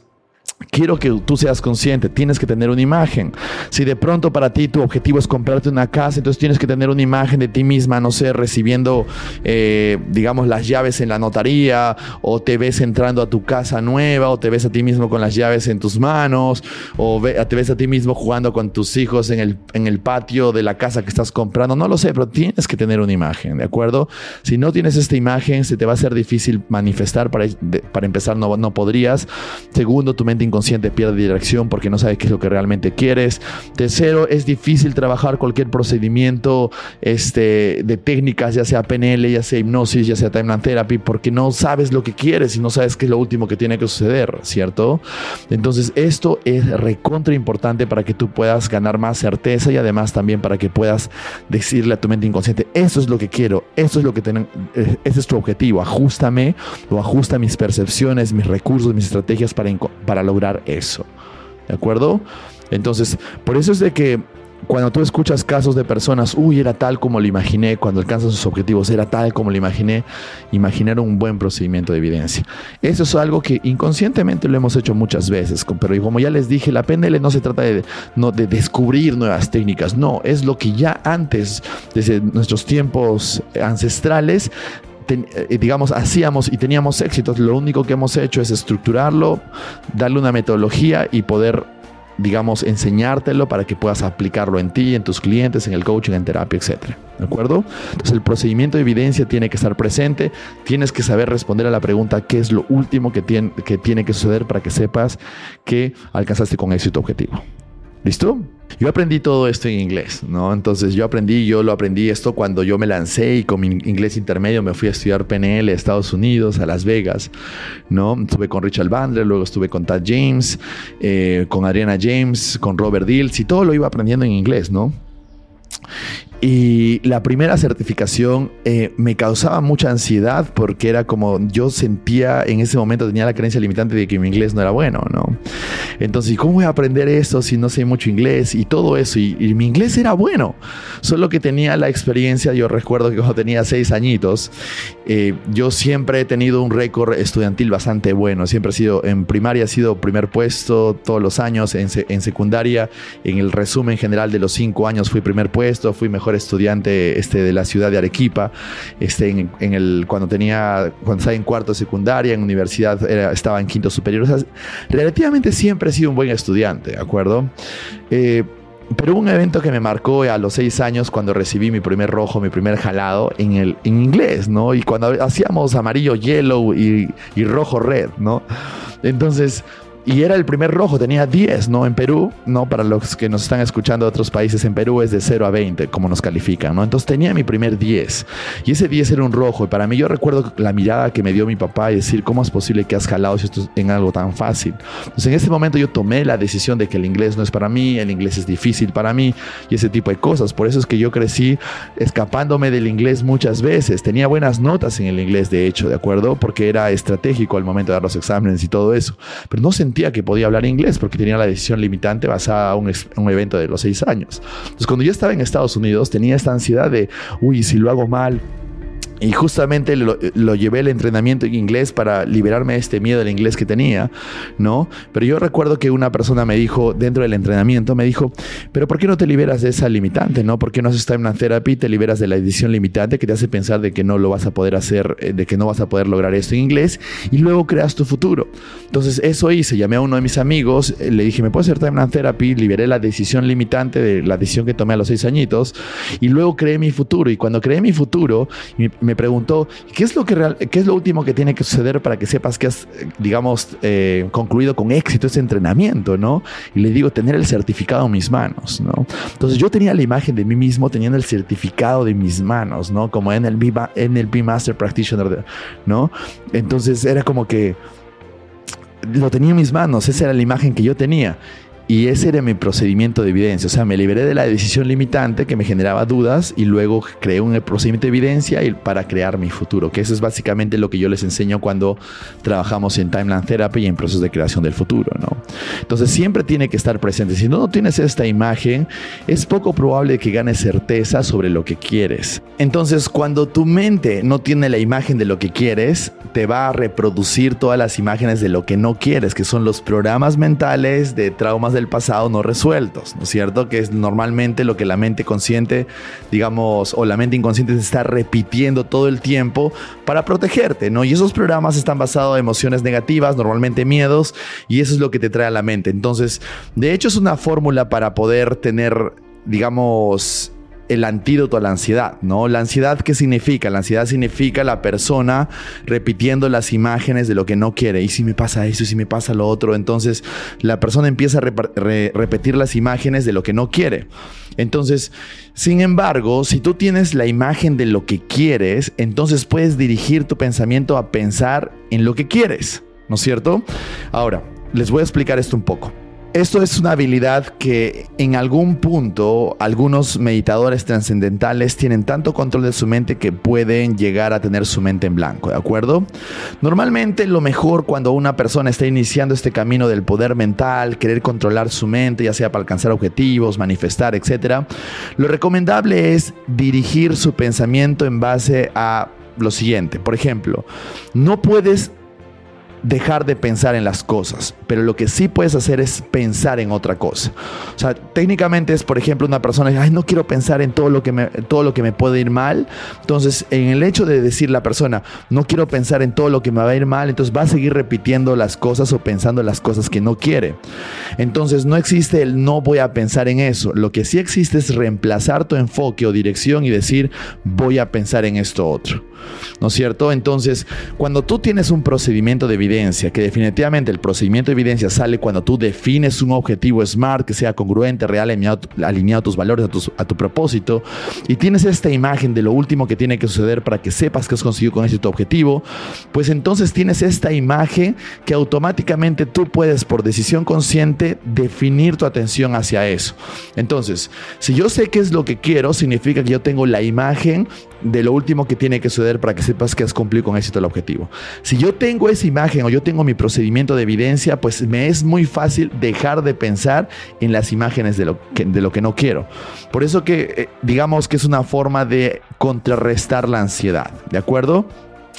Quiero que tú seas consciente, tienes que tener una imagen. Si de pronto para ti tu objetivo es comprarte una casa, entonces tienes que tener una imagen de ti misma, no sé, recibiendo, eh, digamos, las llaves en la notaría, o te ves entrando a tu casa nueva, o te ves a ti mismo con las llaves en tus manos, o te ves a ti mismo jugando con tus hijos en el, en el patio de la casa que estás comprando. No lo sé, pero tienes que tener una imagen, ¿de acuerdo? Si no tienes esta imagen, se te va a ser difícil manifestar. Para, para empezar, no, no podrías. Segundo, tu mente inconsciente pierde dirección porque no sabes qué es lo que realmente quieres. Tercero, es difícil trabajar cualquier procedimiento este, de técnicas, ya sea PNL, ya sea hipnosis, ya sea timeline therapy, porque no sabes lo que quieres y no sabes qué es lo último que tiene que suceder, ¿cierto? Entonces, esto es recontra importante para que tú puedas ganar más certeza y además también para que puedas decirle a tu mente inconsciente, eso es lo que quiero, eso es lo que tengo, eh, ese es tu objetivo, ajustame o ajusta mis percepciones, mis recursos, mis estrategias para, para lograr eso. ¿De acuerdo? Entonces, por eso es de que cuando tú escuchas casos de personas, uy, era tal como lo imaginé, cuando alcanzan sus objetivos, era tal como lo imaginé, imaginar un buen procedimiento de evidencia. Eso es algo que inconscientemente lo hemos hecho muchas veces, pero como ya les dije, la PNL no se trata de, no, de descubrir nuevas técnicas, no, es lo que ya antes, desde nuestros tiempos ancestrales, eh, digamos, hacíamos y teníamos éxitos. Lo único que hemos hecho es estructurarlo, darle una metodología y poder digamos, enseñártelo para que puedas aplicarlo en ti, en tus clientes, en el coaching, en terapia, etc. ¿De acuerdo? Entonces el procedimiento de evidencia tiene que estar presente, tienes que saber responder a la pregunta qué es lo último que tiene que, tiene que suceder para que sepas que alcanzaste con éxito objetivo. ¿Listo? Yo aprendí todo esto en inglés, ¿no? Entonces yo aprendí, yo lo aprendí esto cuando yo me lancé y con mi inglés intermedio me fui a estudiar PNL a Estados Unidos, a Las Vegas, ¿no? Estuve con Richard Bandler, luego estuve con Tad James, eh, con Adriana James, con Robert Dills y todo lo iba aprendiendo en inglés, ¿no? Y la primera certificación eh, me causaba mucha ansiedad porque era como yo sentía en ese momento, tenía la creencia limitante de que mi inglés no era bueno, ¿no? Entonces, ¿cómo voy a aprender esto si no sé mucho inglés? Y todo eso. Y, mi inglés era bueno, solo que tenía la experiencia, yo recuerdo que cuando tenía seis añitos, eh, yo siempre he tenido un récord estudiantil bastante bueno. Siempre he sido, en primaria he sido primer puesto todos los años, en, en secundaria, en el resumen general de los cinco años fui primer puesto, fui mejor estudiante este, de la ciudad de Arequipa, este, en, el, cuando tenía, cuando estaba en cuarto secundaria, en universidad estaba en quinto superior. O sea, relativamente siempre he sido un buen estudiante, ¿de acuerdo? Eh, pero hubo un evento que me marcó a los seis años cuando recibí mi primer rojo, mi primer jalado en, el, en inglés, ¿no? Y cuando hacíamos amarillo, yellow y, y rojo, red, ¿no? Entonces, y era el primer rojo, tenía 10, ¿no? En Perú, ¿no? Para los que nos están escuchando de otros países, en Perú es de 0 a 20, como nos califican, ¿no? Entonces tenía mi primer 10. Y ese 10 era un rojo. Y para mí yo recuerdo la mirada que me dio mi papá y decir, ¿cómo es posible que has jalado esto es en algo tan fácil? Entonces en ese momento yo tomé la decisión de que el inglés no es para mí, el inglés es difícil para mí y ese tipo de cosas. Por eso es que yo crecí escapándome del inglés muchas veces. Tenía buenas notas en el inglés, de hecho, ¿de acuerdo? Porque era estratégico al momento de dar los exámenes y todo eso. Pero no sentía que podía hablar inglés porque tenía la decisión limitante basada en un, evento de los seis años. Entonces, cuando yo estaba en Estados Unidos, tenía esta ansiedad de, uy, si lo hago mal, y justamente lo, llevé el entrenamiento en inglés para liberarme de este miedo del inglés que tenía, ¿no? Pero yo recuerdo que una persona me dijo, dentro del entrenamiento, me dijo, pero ¿por qué no te liberas de esa limitante, no? ¿Por qué no haces time therapy y te liberas de la edición limitante que te hace pensar de que no lo vas a poder hacer, eh, de que no vas a poder lograr esto en inglés y luego creas tu futuro? Entonces eso hice, llamé a uno de mis amigos, eh, le dije, ¿me puedes hacer time therapy? Liberé la decisión limitante de la decisión que tomé a los seis añitos y luego creé mi futuro. Y cuando creé mi futuro, me preguntó, ¿qué es lo, que real, qué es lo último que tiene que suceder para que sepas que has, digamos, eh, concluido con éxito ese entrenamiento, ¿no? Y le digo, tener el certificado en mis manos, ¿no? Entonces yo tenía la imagen de mí mismo teniendo el certificado de mis manos, ¿no? Como en el NLP Master Practitioner, ¿no? Entonces era como que lo tenía en mis manos, esa era la imagen que yo tenía. Y ese era mi procedimiento de evidencia. O sea, me liberé de la decisión limitante que me generaba dudas y luego creé un procedimiento de evidencia para crear mi futuro. Que eso es básicamente lo que yo les enseño cuando trabajamos en Timeline Therapy y en procesos de creación del futuro. ¿no? Entonces siempre tiene que estar presente. Si no, no tienes esta imagen, es poco probable que ganes certeza sobre lo que quieres. Entonces cuando tu mente no tiene la imagen de lo que quieres, te va a reproducir todas las imágenes de lo que no quieres, que son los programas mentales de traumas del pasado no resueltos, ¿no es cierto? Que es normalmente lo que la mente consciente, digamos, o la mente inconsciente se está repitiendo todo el tiempo para protegerte, ¿no? Y esos programas están basados en emociones negativas, normalmente miedos, y eso es lo que te trae a la mente. Entonces, de hecho es una fórmula para poder tener, digamos, el antídoto a la ansiedad, ¿no? La ansiedad, ¿qué significa? La ansiedad significa la persona repitiendo las imágenes de lo que no quiere. Y si me pasa eso, y si me pasa lo otro, entonces la persona empieza a repetir las imágenes de lo que no quiere. Entonces, sin embargo, si tú tienes la imagen de lo que quieres, entonces puedes dirigir tu pensamiento a pensar en lo que quieres, ¿no es cierto? Ahora, les voy a explicar esto un poco. Esto es una habilidad que en algún punto algunos meditadores trascendentales tienen tanto control de su mente que pueden llegar a tener su mente en blanco, ¿de acuerdo? Normalmente lo mejor cuando una persona está iniciando este camino del poder mental, querer controlar su mente, ya sea para alcanzar objetivos, manifestar, etc., lo recomendable es dirigir su pensamiento en base a lo siguiente. Por ejemplo, no puedes dejar de pensar en las cosas, pero lo que sí puedes hacer es pensar en otra cosa. O sea, técnicamente es, por ejemplo, una persona, ay, no quiero pensar en todo lo que me, todo lo que me puede ir mal. Entonces, en el hecho de decir la persona, no quiero pensar en todo lo que me va a ir mal, entonces va a seguir repitiendo las cosas o pensando en las cosas que no quiere. Entonces, no existe el no voy a pensar en eso. Lo que sí existe es reemplazar tu enfoque o dirección y decir, voy a pensar en esto otro. ¿No es cierto? Entonces, cuando tú tienes un procedimiento de evidencia, que definitivamente el procedimiento de evidencia sale cuando tú defines un objetivo SMART que sea congruente, real, alineado, a tus valores, a tu, a tu propósito, y tienes esta imagen de lo último que tiene que suceder para que sepas que has conseguido con ese tu objetivo, pues entonces tienes esta imagen que automáticamente tú puedes por decisión consciente definir tu atención hacia eso. Entonces, si yo sé qué es lo que quiero, significa que yo tengo la imagen de lo último que tiene que suceder para que sepas que has cumplido con éxito el objetivo. Si yo tengo esa imagen o yo tengo mi procedimiento de evidencia, pues me es muy fácil dejar de pensar en las imágenes de lo que, de lo que no quiero. Por eso que eh, digamos que es una forma de contrarrestar la ansiedad, ¿de acuerdo?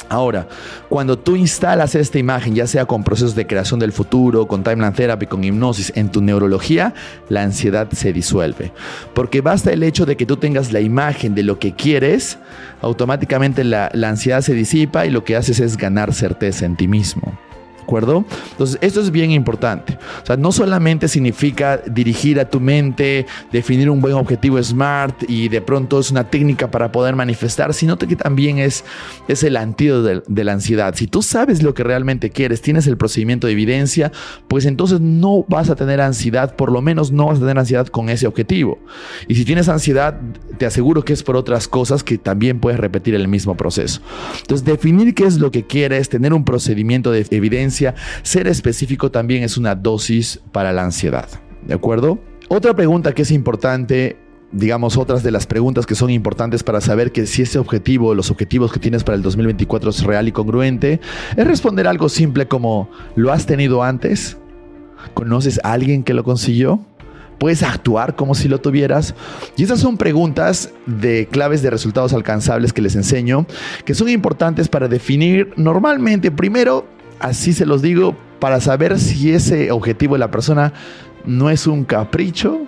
Ahora, cuando tú instalas esta imagen, ya sea con procesos de creación del futuro, con timeline therapy, con hipnosis, en tu neurología, la ansiedad se disuelve. Porque basta el hecho de que tú tengas la imagen de lo que quieres, automáticamente la, la ansiedad se disipa y lo que haces es ganar certeza en ti mismo acuerdo? Entonces, esto es bien importante. O sea, no solamente significa dirigir a tu mente, definir un buen objetivo SMART y de pronto es una técnica para poder manifestar, sino que también es, es el antídoto de, de la ansiedad. Si tú sabes lo que realmente quieres, tienes el procedimiento de evidencia, pues entonces no vas a tener ansiedad, por lo menos no vas a tener ansiedad con ese objetivo. Y si tienes ansiedad, te aseguro que es por otras cosas que también puedes repetir el mismo proceso. Entonces, definir qué es lo que quieres, tener un procedimiento de evidencia, ser específico también es una dosis para la ansiedad. ¿De acuerdo? Otra pregunta que es importante digamos, otras de las preguntas que son importantes para saber que si ese objetivo, los objetivos que tienes para el 2024 es real y congruente, es responder algo simple como, ¿lo has tenido antes? ¿Conoces a alguien que lo consiguió? ¿Puedes actuar como si lo tuvieras? Y esas son preguntas de claves de resultados alcanzables que les enseño, que son importantes para definir normalmente, primero, así se los digo, para saber si ese objetivo de la persona no es un capricho,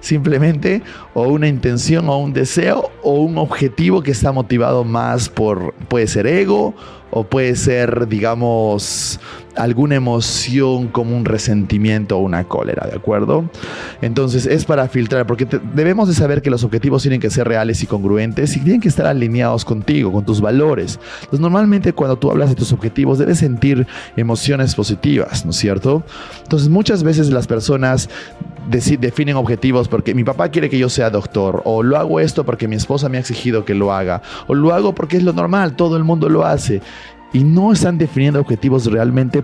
simplemente, o una intención o un deseo, o un objetivo que está motivado más por, puede ser ego, o puede ser, digamos, alguna emoción como un resentimiento o una cólera, ¿de acuerdo? Entonces es para filtrar, porque debemos de saber que los objetivos tienen que ser reales y congruentes y tienen que estar alineados contigo, con tus valores. Entonces normalmente cuando tú hablas de tus objetivos debes sentir emociones positivas, ¿no es cierto? Entonces muchas veces las personas definen objetivos porque mi papá quiere que yo sea doctor, o lo hago esto porque mi esposa me ha exigido que lo haga, o lo hago porque es lo normal, todo el mundo lo hace y no están definiendo objetivos realmente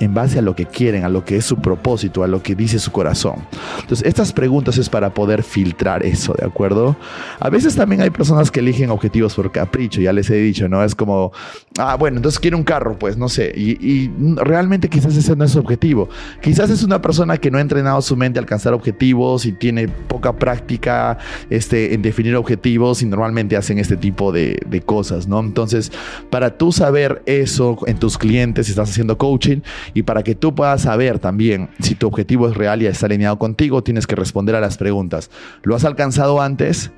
en base a lo que quieren, a lo que es su propósito, a lo que dice su corazón. Entonces, estas preguntas es para poder filtrar eso, ¿de acuerdo? A veces también hay personas que eligen objetivos por capricho, ya les he dicho, ¿no? Es como, ah, bueno, entonces quiere un carro, pues no sé, y, realmente quizás ese no es su objetivo. Quizás es una persona que no ha entrenado su mente a alcanzar objetivos y tiene poca práctica este, en definir objetivos y normalmente hacen este tipo de, de cosas, ¿no? Entonces, para tú saber eso en tus clientes si estás haciendo coaching y para que tú puedas saber también si tu objetivo es real y está alineado contigo, tienes que responder a las preguntas. ¿Lo has alcanzado antes?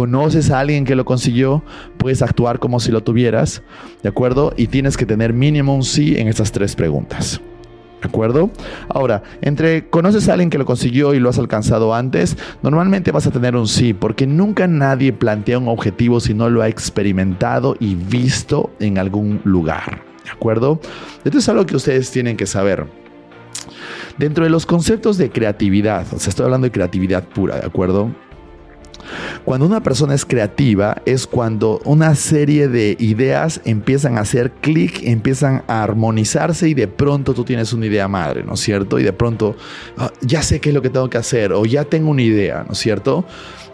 ¿Conoces a alguien que lo consiguió? Puedes actuar como si lo tuvieras, ¿de acuerdo? Y tienes que tener mínimo un sí en estas tres preguntas. ¿De acuerdo? Ahora, entre conoces a alguien que lo consiguió y lo has alcanzado antes, normalmente vas a tener un sí, porque nunca nadie plantea un objetivo si no lo ha experimentado y visto en algún lugar. ¿De acuerdo? Esto es algo que ustedes tienen que saber. Dentro de los conceptos de creatividad, o sea, estoy hablando de creatividad pura, ¿de acuerdo? Cuando una persona es creativa es cuando una serie de ideas empiezan a hacer clic, empiezan a armonizarse y de pronto tú tienes una idea madre, ¿no es cierto? Y de pronto ah, ya sé qué es lo que tengo que hacer o ya tengo una idea, ¿no es cierto?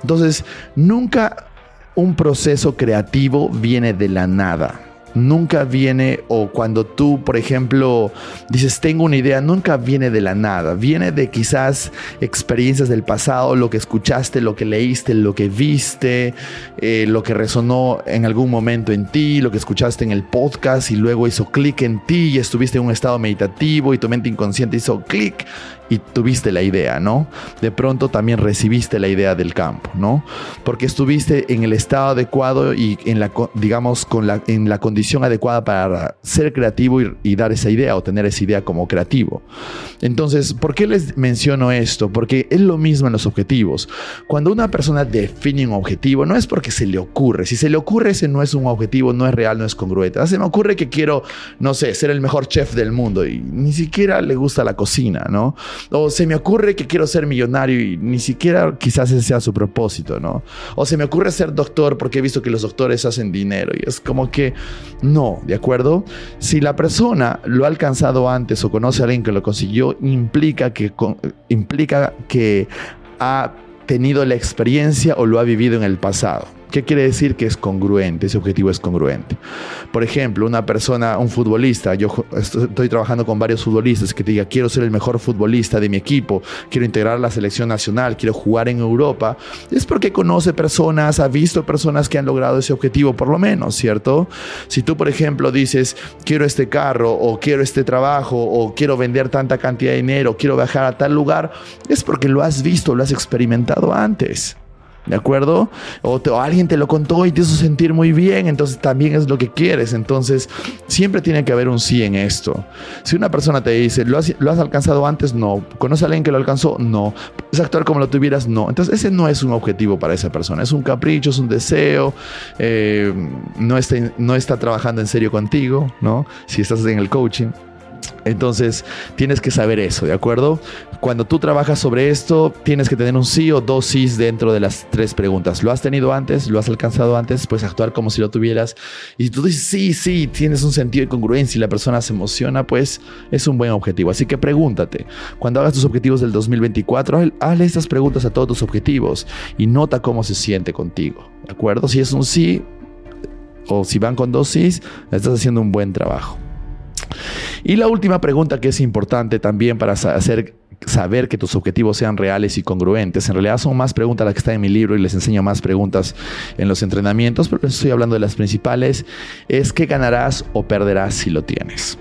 Entonces, nunca un proceso creativo viene de la nada. Nunca viene, o cuando tú, por ejemplo, dices, tengo una idea, nunca viene de la nada, viene de quizás experiencias del pasado, lo que escuchaste, lo que leíste, lo que viste, eh, lo que resonó en algún momento en ti, lo que escuchaste en el podcast y luego hizo clic en ti y estuviste en un estado meditativo y tu mente inconsciente hizo clic y tuviste la idea, ¿no? De pronto también recibiste la idea del campo, ¿no? Porque estuviste en el estado adecuado y en la, digamos, en la condición adecuada para ser creativo y, dar esa idea o tener esa idea como creativo. Entonces, ¿por qué les menciono esto? Porque es lo mismo en los objetivos. Cuando una persona define un objetivo, no es porque se le ocurre. Si se le ocurre, ese no es un objetivo, no es real, no es congruente. Ah, se me ocurre que quiero, no sé, ser el mejor chef del mundo y ni siquiera le gusta la cocina, ¿no? O se me ocurre que quiero ser millonario y ni siquiera quizás ese sea su propósito, ¿no? O se me ocurre ser doctor porque he visto que los doctores hacen dinero y es como que no, ¿de acuerdo? Si la persona lo ha alcanzado antes o conoce a alguien que lo consiguió, implica que, implica que ha tenido la experiencia o lo ha vivido en el pasado. ¿Qué quiere decir que es congruente? Ese objetivo es congruente. Por ejemplo, una persona, un futbolista, yo estoy trabajando con varios futbolistas que te diga, quiero ser el mejor futbolista de mi equipo, quiero integrar la selección nacional, quiero jugar en Europa, es porque conoce personas, ha visto personas que han logrado ese objetivo, por lo menos, ¿cierto? Si tú, por ejemplo, dices, quiero este carro, o quiero este trabajo, o quiero vender tanta cantidad de dinero, quiero viajar a tal lugar, es porque lo has visto, lo has experimentado antes. ¿De acuerdo? O, alguien te lo contó y te hizo sentir muy bien, entonces también es lo que quieres. Entonces, siempre tiene que haber un sí en esto. Si una persona te dice, ¿lo has, ¿lo has alcanzado antes? No. ¿Conoce a alguien que lo alcanzó? No. ¿Es actuar como lo tuvieras? No. Entonces, ese no es un objetivo para esa persona. Es un capricho, es un deseo. Eh, no, está, no está trabajando en serio contigo, ¿no? Si estás en el coaching. Entonces, tienes que saber eso, ¿de acuerdo? Cuando tú trabajas sobre esto, tienes que tener un sí o dos sís dentro de las tres preguntas. ¿Lo has tenido antes? ¿Lo has alcanzado antes? Puedes actuar como si lo tuvieras. Y si tú dices sí, sí, tienes un sentido de congruencia y la persona se emociona, pues es un buen objetivo. Así que pregúntate, cuando hagas tus objetivos del 2024, hazle estas preguntas a todos tus objetivos y nota cómo se siente contigo, ¿de acuerdo? Si es un sí o si van con dos sís, estás haciendo un buen trabajo. Y la última pregunta que es importante también para hacer saber que tus objetivos sean reales y congruentes. En realidad son más preguntas las que están en mi libro y les enseño más preguntas en los entrenamientos, pero estoy hablando de las principales. Es qué ganarás o perderás si lo tienes.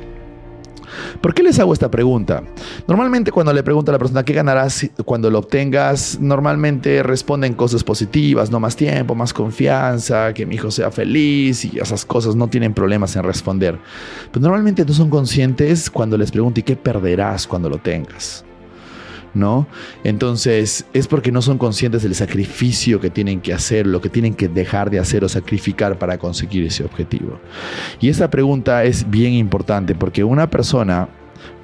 ¿Por qué les hago esta pregunta? Normalmente cuando le pregunto a la persona qué ganarás cuando lo obtengas, normalmente responden cosas positivas, no más tiempo, más confianza, que mi hijo sea feliz y esas cosas no tienen problemas en responder. Pero normalmente no son conscientes cuando les pregunto ¿y qué perderás cuando lo tengas? ¿No? Entonces es porque no son conscientes del sacrificio que tienen que hacer, lo que tienen que dejar de hacer o sacrificar para conseguir ese objetivo. Y esta pregunta es bien importante porque una persona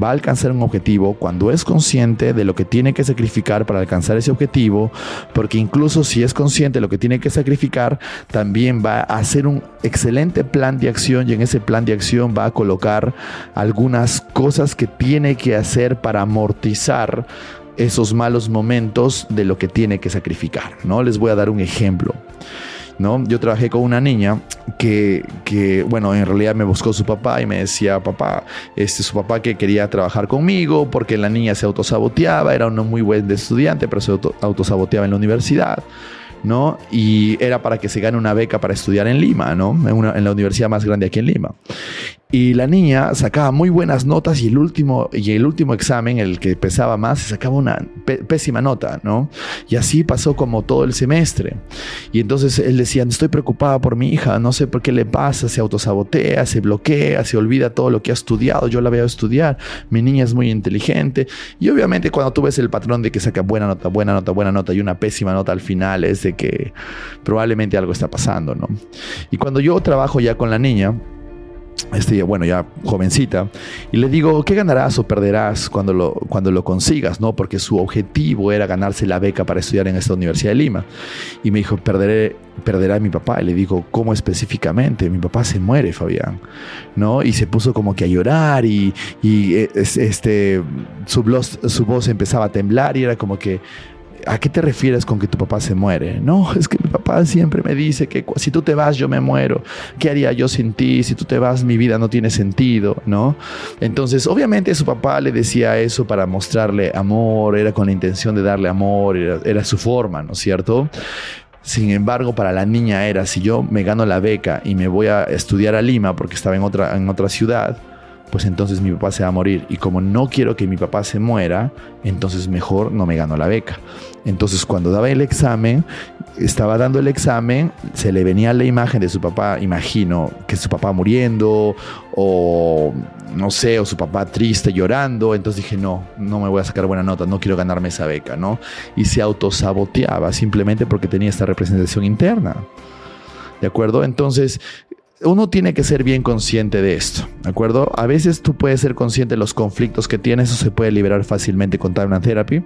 va a alcanzar un objetivo cuando es consciente de lo que tiene que sacrificar para alcanzar ese objetivo, porque incluso si es consciente de lo que tiene que sacrificar, también va a hacer un excelente plan de acción y en ese plan de acción va a colocar algunas cosas que tiene que hacer para amortizar esos malos momentos de lo que tiene que sacrificar, ¿no? Les voy a dar un ejemplo. ¿No? Yo trabajé con una niña que, que, bueno, en realidad me buscó su papá y me decía, papá, este su papá que quería trabajar conmigo porque la niña se autosaboteaba, era una muy buen estudiante, pero se autosaboteaba en la universidad. ¿no? Y era para que se gane una beca para estudiar en Lima, ¿no? En, en, la universidad más grande aquí en Lima. Y la niña sacaba muy buenas notas y el último, y el último examen, el que pesaba más, sacaba una pésima nota, ¿no? Y así pasó como todo el semestre. Y entonces él decía, estoy preocupada por mi hija, no sé por qué le pasa, se autosabotea, se bloquea, se olvida todo lo que ha estudiado, yo la veo estudiar, mi niña es muy inteligente. Y obviamente cuando tú ves el patrón de que saca buena nota, buena nota, buena nota y una pésima nota al final, es de que probablemente algo está pasando, ¿no? Y cuando yo trabajo ya con la niña, este, bueno, ya jovencita, y le digo, ¿qué ganarás o perderás cuando lo, cuando lo consigas? ¿no? Porque su objetivo era ganarse la beca para estudiar en esta Universidad de Lima. Y me dijo, perderé, perderá a mi papá. Y le digo, ¿cómo específicamente? Mi papá se muere, Fabián. ¿no? Y se puso como que a llorar y, y este, su, voz, su voz empezaba a temblar y era como que ¿a qué te refieres con que tu papá se muere? No, es que mi papá siempre me dice que si tú te vas yo me muero. ¿Qué haría yo sin ti? Si tú te vas mi vida no tiene sentido, ¿no? Entonces, obviamente su papá le decía eso para mostrarle amor, era con la intención de darle amor, era, su forma, ¿no es cierto? Sin embargo, para la niña era, si yo me gano la beca y me voy a estudiar a Lima porque estaba en otra, en otra ciudad, pues entonces mi papá se va a morir. Y como no quiero que mi papá se muera, entonces mejor no me gano la beca. Entonces cuando daba el examen, estaba dando el examen, se le venía la imagen de su papá, imagino que su papá muriendo o no sé, o su papá triste llorando, entonces dije, no, no me voy a sacar buena nota, no quiero ganarme esa beca, ¿no? Y se autosaboteaba simplemente porque tenía esta representación interna. ¿De acuerdo? Entonces, uno tiene que ser bien consciente de esto, ¿de acuerdo? A veces tú puedes ser consciente de los conflictos que tienes, eso se puede liberar fácilmente con Time Therapy.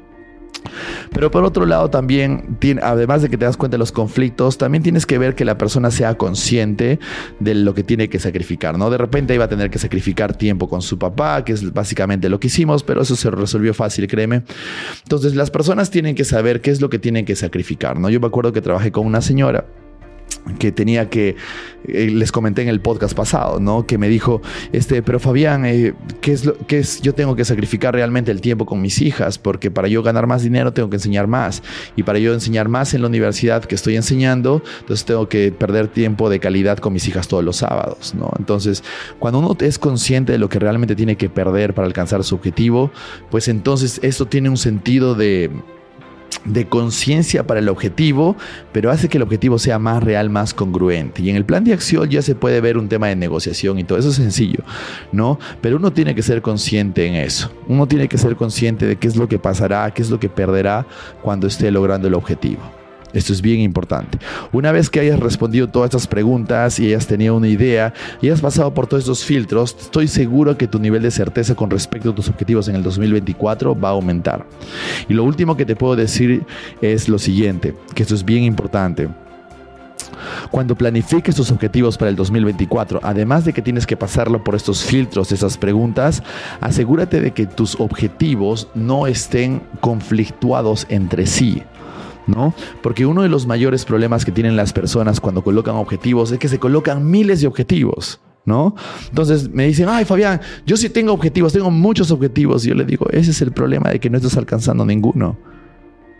Pero por otro lado también, además de que te das cuenta de los conflictos, también tienes que ver que la persona sea consciente de lo que tiene que sacrificar, ¿no? De repente iba a tener que sacrificar tiempo con su papá, que es básicamente lo que hicimos, pero eso se resolvió fácil, créeme. Entonces las personas tienen que saber qué es lo que tienen que sacrificar, ¿no? Yo me acuerdo que trabajé con una señora que tenía que, eh, les comenté en el podcast pasado, ¿no? Que me dijo, este, pero Fabián, eh, ¿qué, es lo, ¿qué es? Yo tengo que sacrificar realmente el tiempo con mis hijas, porque para yo ganar más dinero tengo que enseñar más. Y para yo enseñar más en la universidad que estoy enseñando, entonces tengo que perder tiempo de calidad con mis hijas todos los sábados, ¿no? Entonces, cuando uno es consciente de lo que realmente tiene que perder para alcanzar su objetivo, pues entonces esto tiene un sentido de de conciencia para el objetivo, pero hace que el objetivo sea más real, más congruente. Y en el plan de acción ya se puede ver un tema de negociación y todo eso es sencillo, ¿no? Pero uno tiene que ser consciente en eso. Uno tiene que ser consciente de qué es lo que pasará, qué es lo que perderá cuando esté logrando el objetivo. Esto es bien importante. Una vez que hayas respondido todas estas preguntas y hayas tenido una idea y hayas pasado por todos estos filtros, estoy seguro que tu nivel de certeza con respecto a tus objetivos en el 2024 va a aumentar. Y lo último que te puedo decir es lo siguiente, que esto es bien importante. Cuando planifiques tus objetivos para el 2024, además de que tienes que pasarlo por estos filtros, esas preguntas, asegúrate de que tus objetivos no estén conflictuados entre sí. ¿No? Porque uno de los mayores problemas que tienen las personas cuando colocan objetivos es que se colocan miles de objetivos. ¿No? Entonces me dicen, ay Fabián, yo sí tengo objetivos, tengo muchos objetivos. Y yo le digo, ese es el problema de que no estás alcanzando ninguno.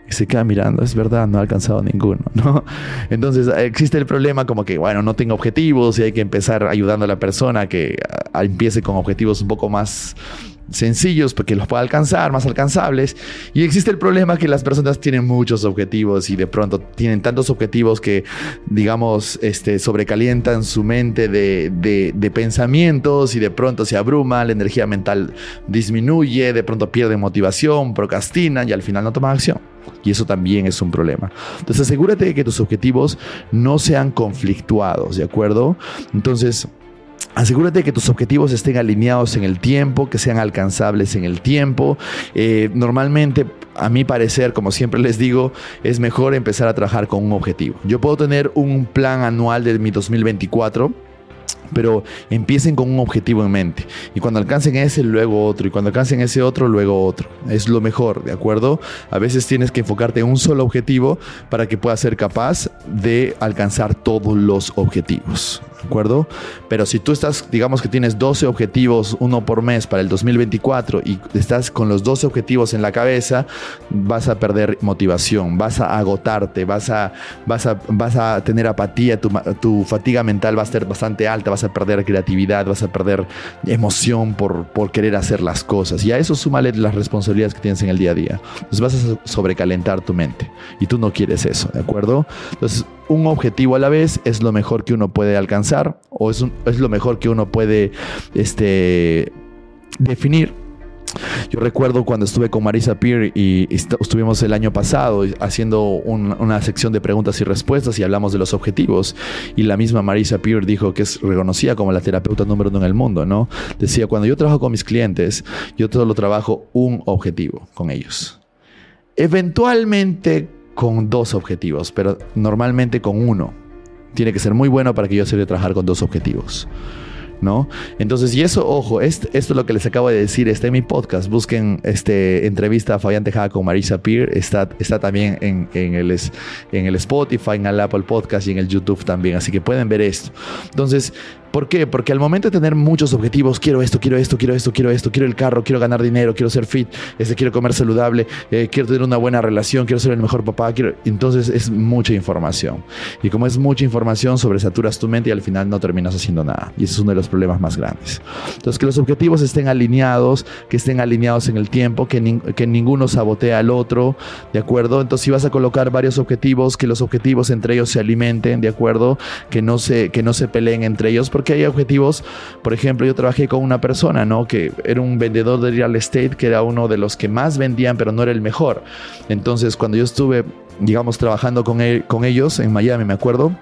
Y se queda mirando, es verdad, no ha alcanzado ninguno, ¿no? Entonces existe el problema como que, bueno, no tengo objetivos y hay que empezar ayudando a la persona a que empiece con objetivos un poco más sencillos porque los pueda alcanzar, más alcanzables. Y existe el problema que las personas tienen muchos objetivos y de pronto tienen tantos objetivos que, digamos, este, sobrecalientan su mente de, de, pensamientos y de pronto se abruma, la energía mental disminuye, de pronto pierden motivación, procrastinan y al final no toman acción. Y eso también es un problema. Entonces asegúrate de que tus objetivos no sean conflictuados, ¿de acuerdo? Entonces... Asegúrate que tus objetivos estén alineados en el tiempo, que sean alcanzables en el tiempo. Eh, normalmente, a mi parecer, como siempre les digo, es mejor empezar a trabajar con un objetivo. Yo puedo tener un plan anual de mi 2024 pero empiecen con un objetivo en mente. Y cuando alcancen ese, luego otro. Y cuando alcancen ese otro, luego otro. Es lo mejor, ¿de acuerdo? A veces tienes que enfocarte en un solo objetivo para que puedas ser capaz de alcanzar todos los objetivos. ¿De acuerdo? Pero si tú estás, digamos que tienes 12 objetivos, uno por mes para el 2024 y estás con los 12 objetivos en la cabeza, vas a perder motivación, vas a agotarte, vas a, vas a, vas a tener apatía, tu, tu fatiga mental va a ser bastante alta, vas a perder creatividad, vas a perder emoción por, por querer hacer las cosas. Y a eso súmale las responsabilidades que tienes en el día a día. Entonces vas a sobrecalentar tu mente y tú no quieres eso, ¿de acuerdo? Entonces un objetivo a la vez es lo mejor que uno puede alcanzar o es, es lo mejor que uno puede este, definir. Yo recuerdo cuando estuve con Marisa Peer y estuvimos el año pasado haciendo una sección de preguntas y respuestas y hablamos de los objetivos. Y la misma Marisa Peer dijo que es reconocida como la terapeuta número uno en el mundo, ¿no? Decía, cuando yo trabajo con mis clientes, yo todo lo trabajo un objetivo con ellos. Eventualmente con dos objetivos, pero normalmente con uno. Tiene que ser muy bueno para que yo se trabajar con dos objetivos. ¿no? Entonces, y eso, ojo, esto, esto es lo que les acabo de decir, está en mi podcast. Busquen este, entrevista a Fabián Tejada con Marisa Peer. Está, está también en, en, el, en el Spotify, en el Apple Podcast y en el YouTube también. Así que pueden ver esto. Entonces, ¿Por qué? Porque al momento de tener muchos objetivos, quiero esto, quiero esto, quiero esto, quiero esto, quiero el carro, quiero ganar dinero, quiero ser fit, este, quiero comer saludable, eh, quiero tener una buena relación, quiero ser el mejor papá, quiero... entonces es mucha información. Y como es mucha información, sobresaturas tu mente y al final no terminas haciendo nada. Y ese es uno de los problemas más grandes. Entonces, que los objetivos estén alineados, que estén alineados en el tiempo, que, que ninguno sabotea al otro, ¿de acuerdo? Entonces, si vas a colocar varios objetivos, que los objetivos entre ellos se alimenten, ¿de acuerdo? Que no se, que no se peleen entre ellos, porque que hay objetivos. Por ejemplo, yo trabajé con una persona, ¿no? Que era un vendedor de real estate, que era uno de los que más vendían, pero no era el mejor. Entonces, cuando yo estuve, digamos, trabajando con, él, con ellos en Miami, me acuerdo,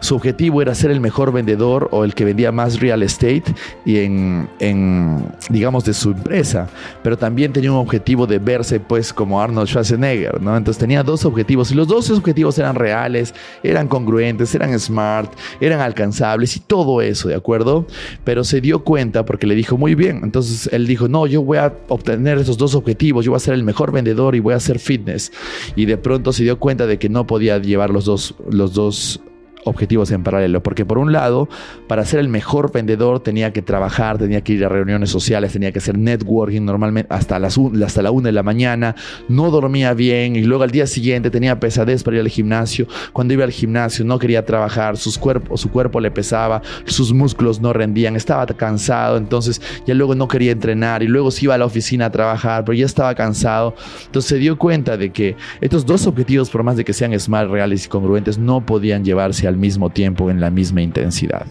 su objetivo era ser el mejor vendedor o el que vendía más real estate y en, digamos, de su empresa, pero también tenía un objetivo de verse pues como Arnold Schwarzenegger, ¿no? Entonces tenía dos objetivos y los dos objetivos eran reales, eran congruentes, eran smart, eran alcanzables y todo eso, ¿de acuerdo? Pero se dio cuenta porque le dijo, muy bien, entonces él dijo, no, yo voy a obtener esos dos objetivos, yo voy a ser el mejor vendedor y voy a hacer fitness. Y de pronto se dio cuenta de que no podía llevar los dos, los dos objetivos en paralelo, porque por un lado, para ser el mejor vendedor tenía que trabajar, tenía que ir a reuniones sociales, tenía que hacer networking normalmente hasta, las hasta la una de la mañana, no dormía bien y luego al día siguiente tenía pesadez para ir al gimnasio. Cuando iba al gimnasio no quería trabajar, sus cuerpos, su cuerpo le pesaba, sus músculos no rendían, estaba cansado, entonces ya luego no quería entrenar y luego se iba a la oficina a trabajar, pero ya estaba cansado. Entonces se dio cuenta de que estos dos objetivos, por más de que sean smart, reales y congruentes, no podían llevarse al mismo tiempo en la misma intensidad.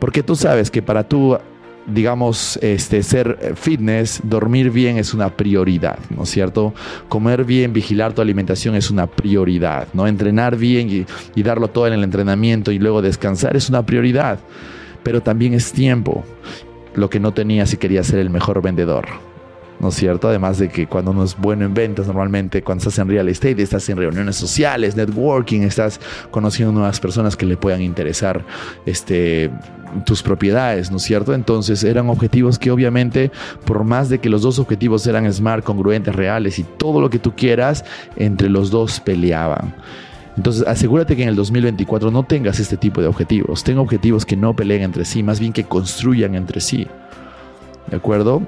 Porque tú sabes que para tú, digamos, este, ser fitness, dormir bien es una prioridad, ¿no es cierto? Comer bien, vigilar tu alimentación es una prioridad, ¿no? Entrenar bien y, y darlo todo en el entrenamiento y luego descansar es una prioridad. Pero también es tiempo, lo que no tenía si quería ser el mejor vendedor. ¿No es cierto? Además de que cuando uno es bueno en ventas, normalmente cuando estás en real estate, estás en reuniones sociales, networking, estás conociendo nuevas personas que le puedan interesar este, tus propiedades, ¿no es cierto? Entonces eran objetivos que obviamente, por más de que los dos objetivos eran smart, congruentes, reales y todo lo que tú quieras, entre los dos peleaban. Entonces, asegúrate que en el 2024 no tengas este tipo de objetivos. Ten objetivos que no peleen entre sí, más bien que construyan entre sí. ¿De acuerdo?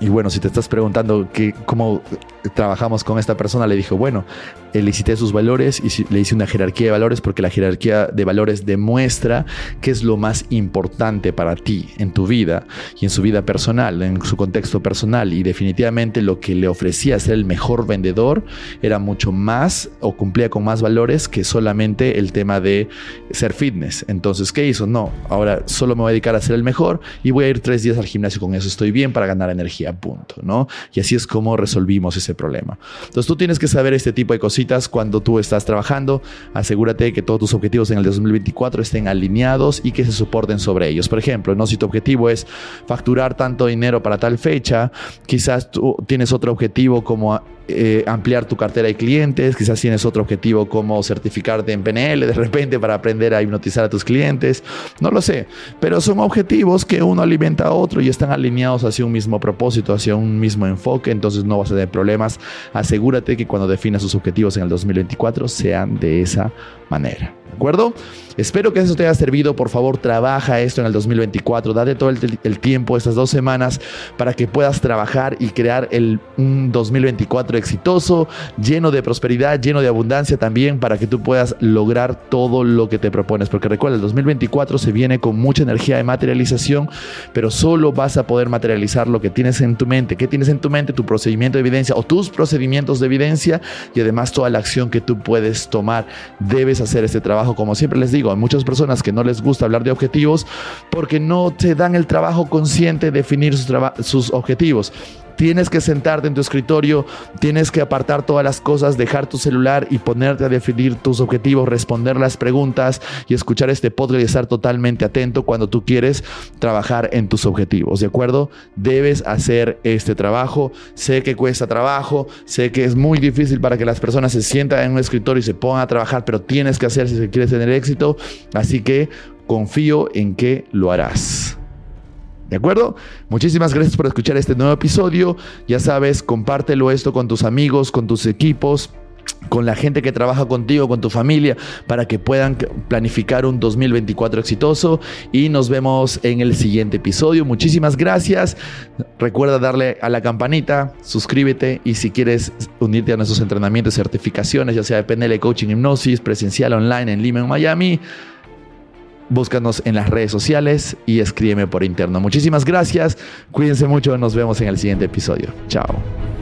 Y bueno, si te estás preguntando que, cómo trabajamos con esta persona, le dijo, bueno, le cité sus valores y le hice una jerarquía de valores porque la jerarquía de valores demuestra qué es lo más importante para ti en tu vida y en su vida personal, en su contexto personal. Y definitivamente lo que le ofrecía ser el mejor vendedor era mucho más o cumplía con más valores que solamente el tema de ser fitness. Entonces, ¿qué hizo? No, ahora solo me voy a dedicar a ser el mejor y voy a ir tres días al gimnasio con eso. Estoy bien para ganar energía, punto, ¿no? Y así es como resolvimos ese problema. Entonces tú tienes que saber este tipo de cositas cuando tú estás trabajando. Asegúrate que todos tus objetivos en el 2024 estén alineados y que se soporten sobre ellos. Por ejemplo, ¿no? si tu objetivo es facturar tanto dinero para tal fecha, quizás tú tienes otro objetivo como eh, ampliar tu cartera de clientes, quizás tienes otro objetivo como certificarte en PNL de repente para aprender a hipnotizar a tus clientes, no lo sé, pero son objetivos que uno alimenta a otro y están alineados hacia un mismo propósito, hacia un mismo enfoque, entonces no vas a tener problemas. Asegúrate que cuando definas tus objetivos en el 2024 sean de esa manera. ¿De acuerdo? Espero que eso te haya servido. Por favor, trabaja esto en el 2024. Date todo el, tiempo, estas dos semanas, para que puedas trabajar y crear el, un 2024 exitoso, lleno de prosperidad, lleno de abundancia también, para que tú puedas lograr todo lo que te propones. Porque recuerda, el 2024 se viene con mucha energía de materialización, pero solo vas a poder materializar lo que tienes en tu mente. ¿Qué tienes en tu mente? Tu procedimiento de evidencia o tus procedimientos de evidencia y además toda la acción que tú puedes tomar. Debes hacer este trabajo, como siempre les digo hay muchas personas que no les gusta hablar de objetivos porque no te dan el trabajo consciente de definir sus objetivos. Tienes que sentarte en tu escritorio, tienes que apartar todas las cosas, dejar tu celular y ponerte a definir tus objetivos, responder las preguntas y escuchar este podcast y estar totalmente atento cuando tú quieres trabajar en tus objetivos, ¿de acuerdo? Debes hacer este trabajo. Sé que cuesta trabajo, sé que es muy difícil para que las personas se sientan en un escritorio y se pongan a trabajar, pero tienes que hacer si quieres tener éxito. Así que confío en que lo harás. ¿De acuerdo? Muchísimas gracias por escuchar este nuevo episodio. Ya sabes, compártelo esto con tus amigos, con tus equipos con la gente que trabaja contigo, con tu familia, para que puedan planificar un 2024 exitoso. Y nos vemos en el siguiente episodio. Muchísimas gracias. Recuerda darle a la campanita, suscríbete y si quieres unirte a nuestros entrenamientos certificaciones, ya sea de PNL, Coaching, Hipnosis, presencial, online en Lima, Miami. Búscanos en las redes sociales y escríbeme por interno. Muchísimas gracias. Cuídense mucho. Nos vemos en el siguiente episodio. Chao.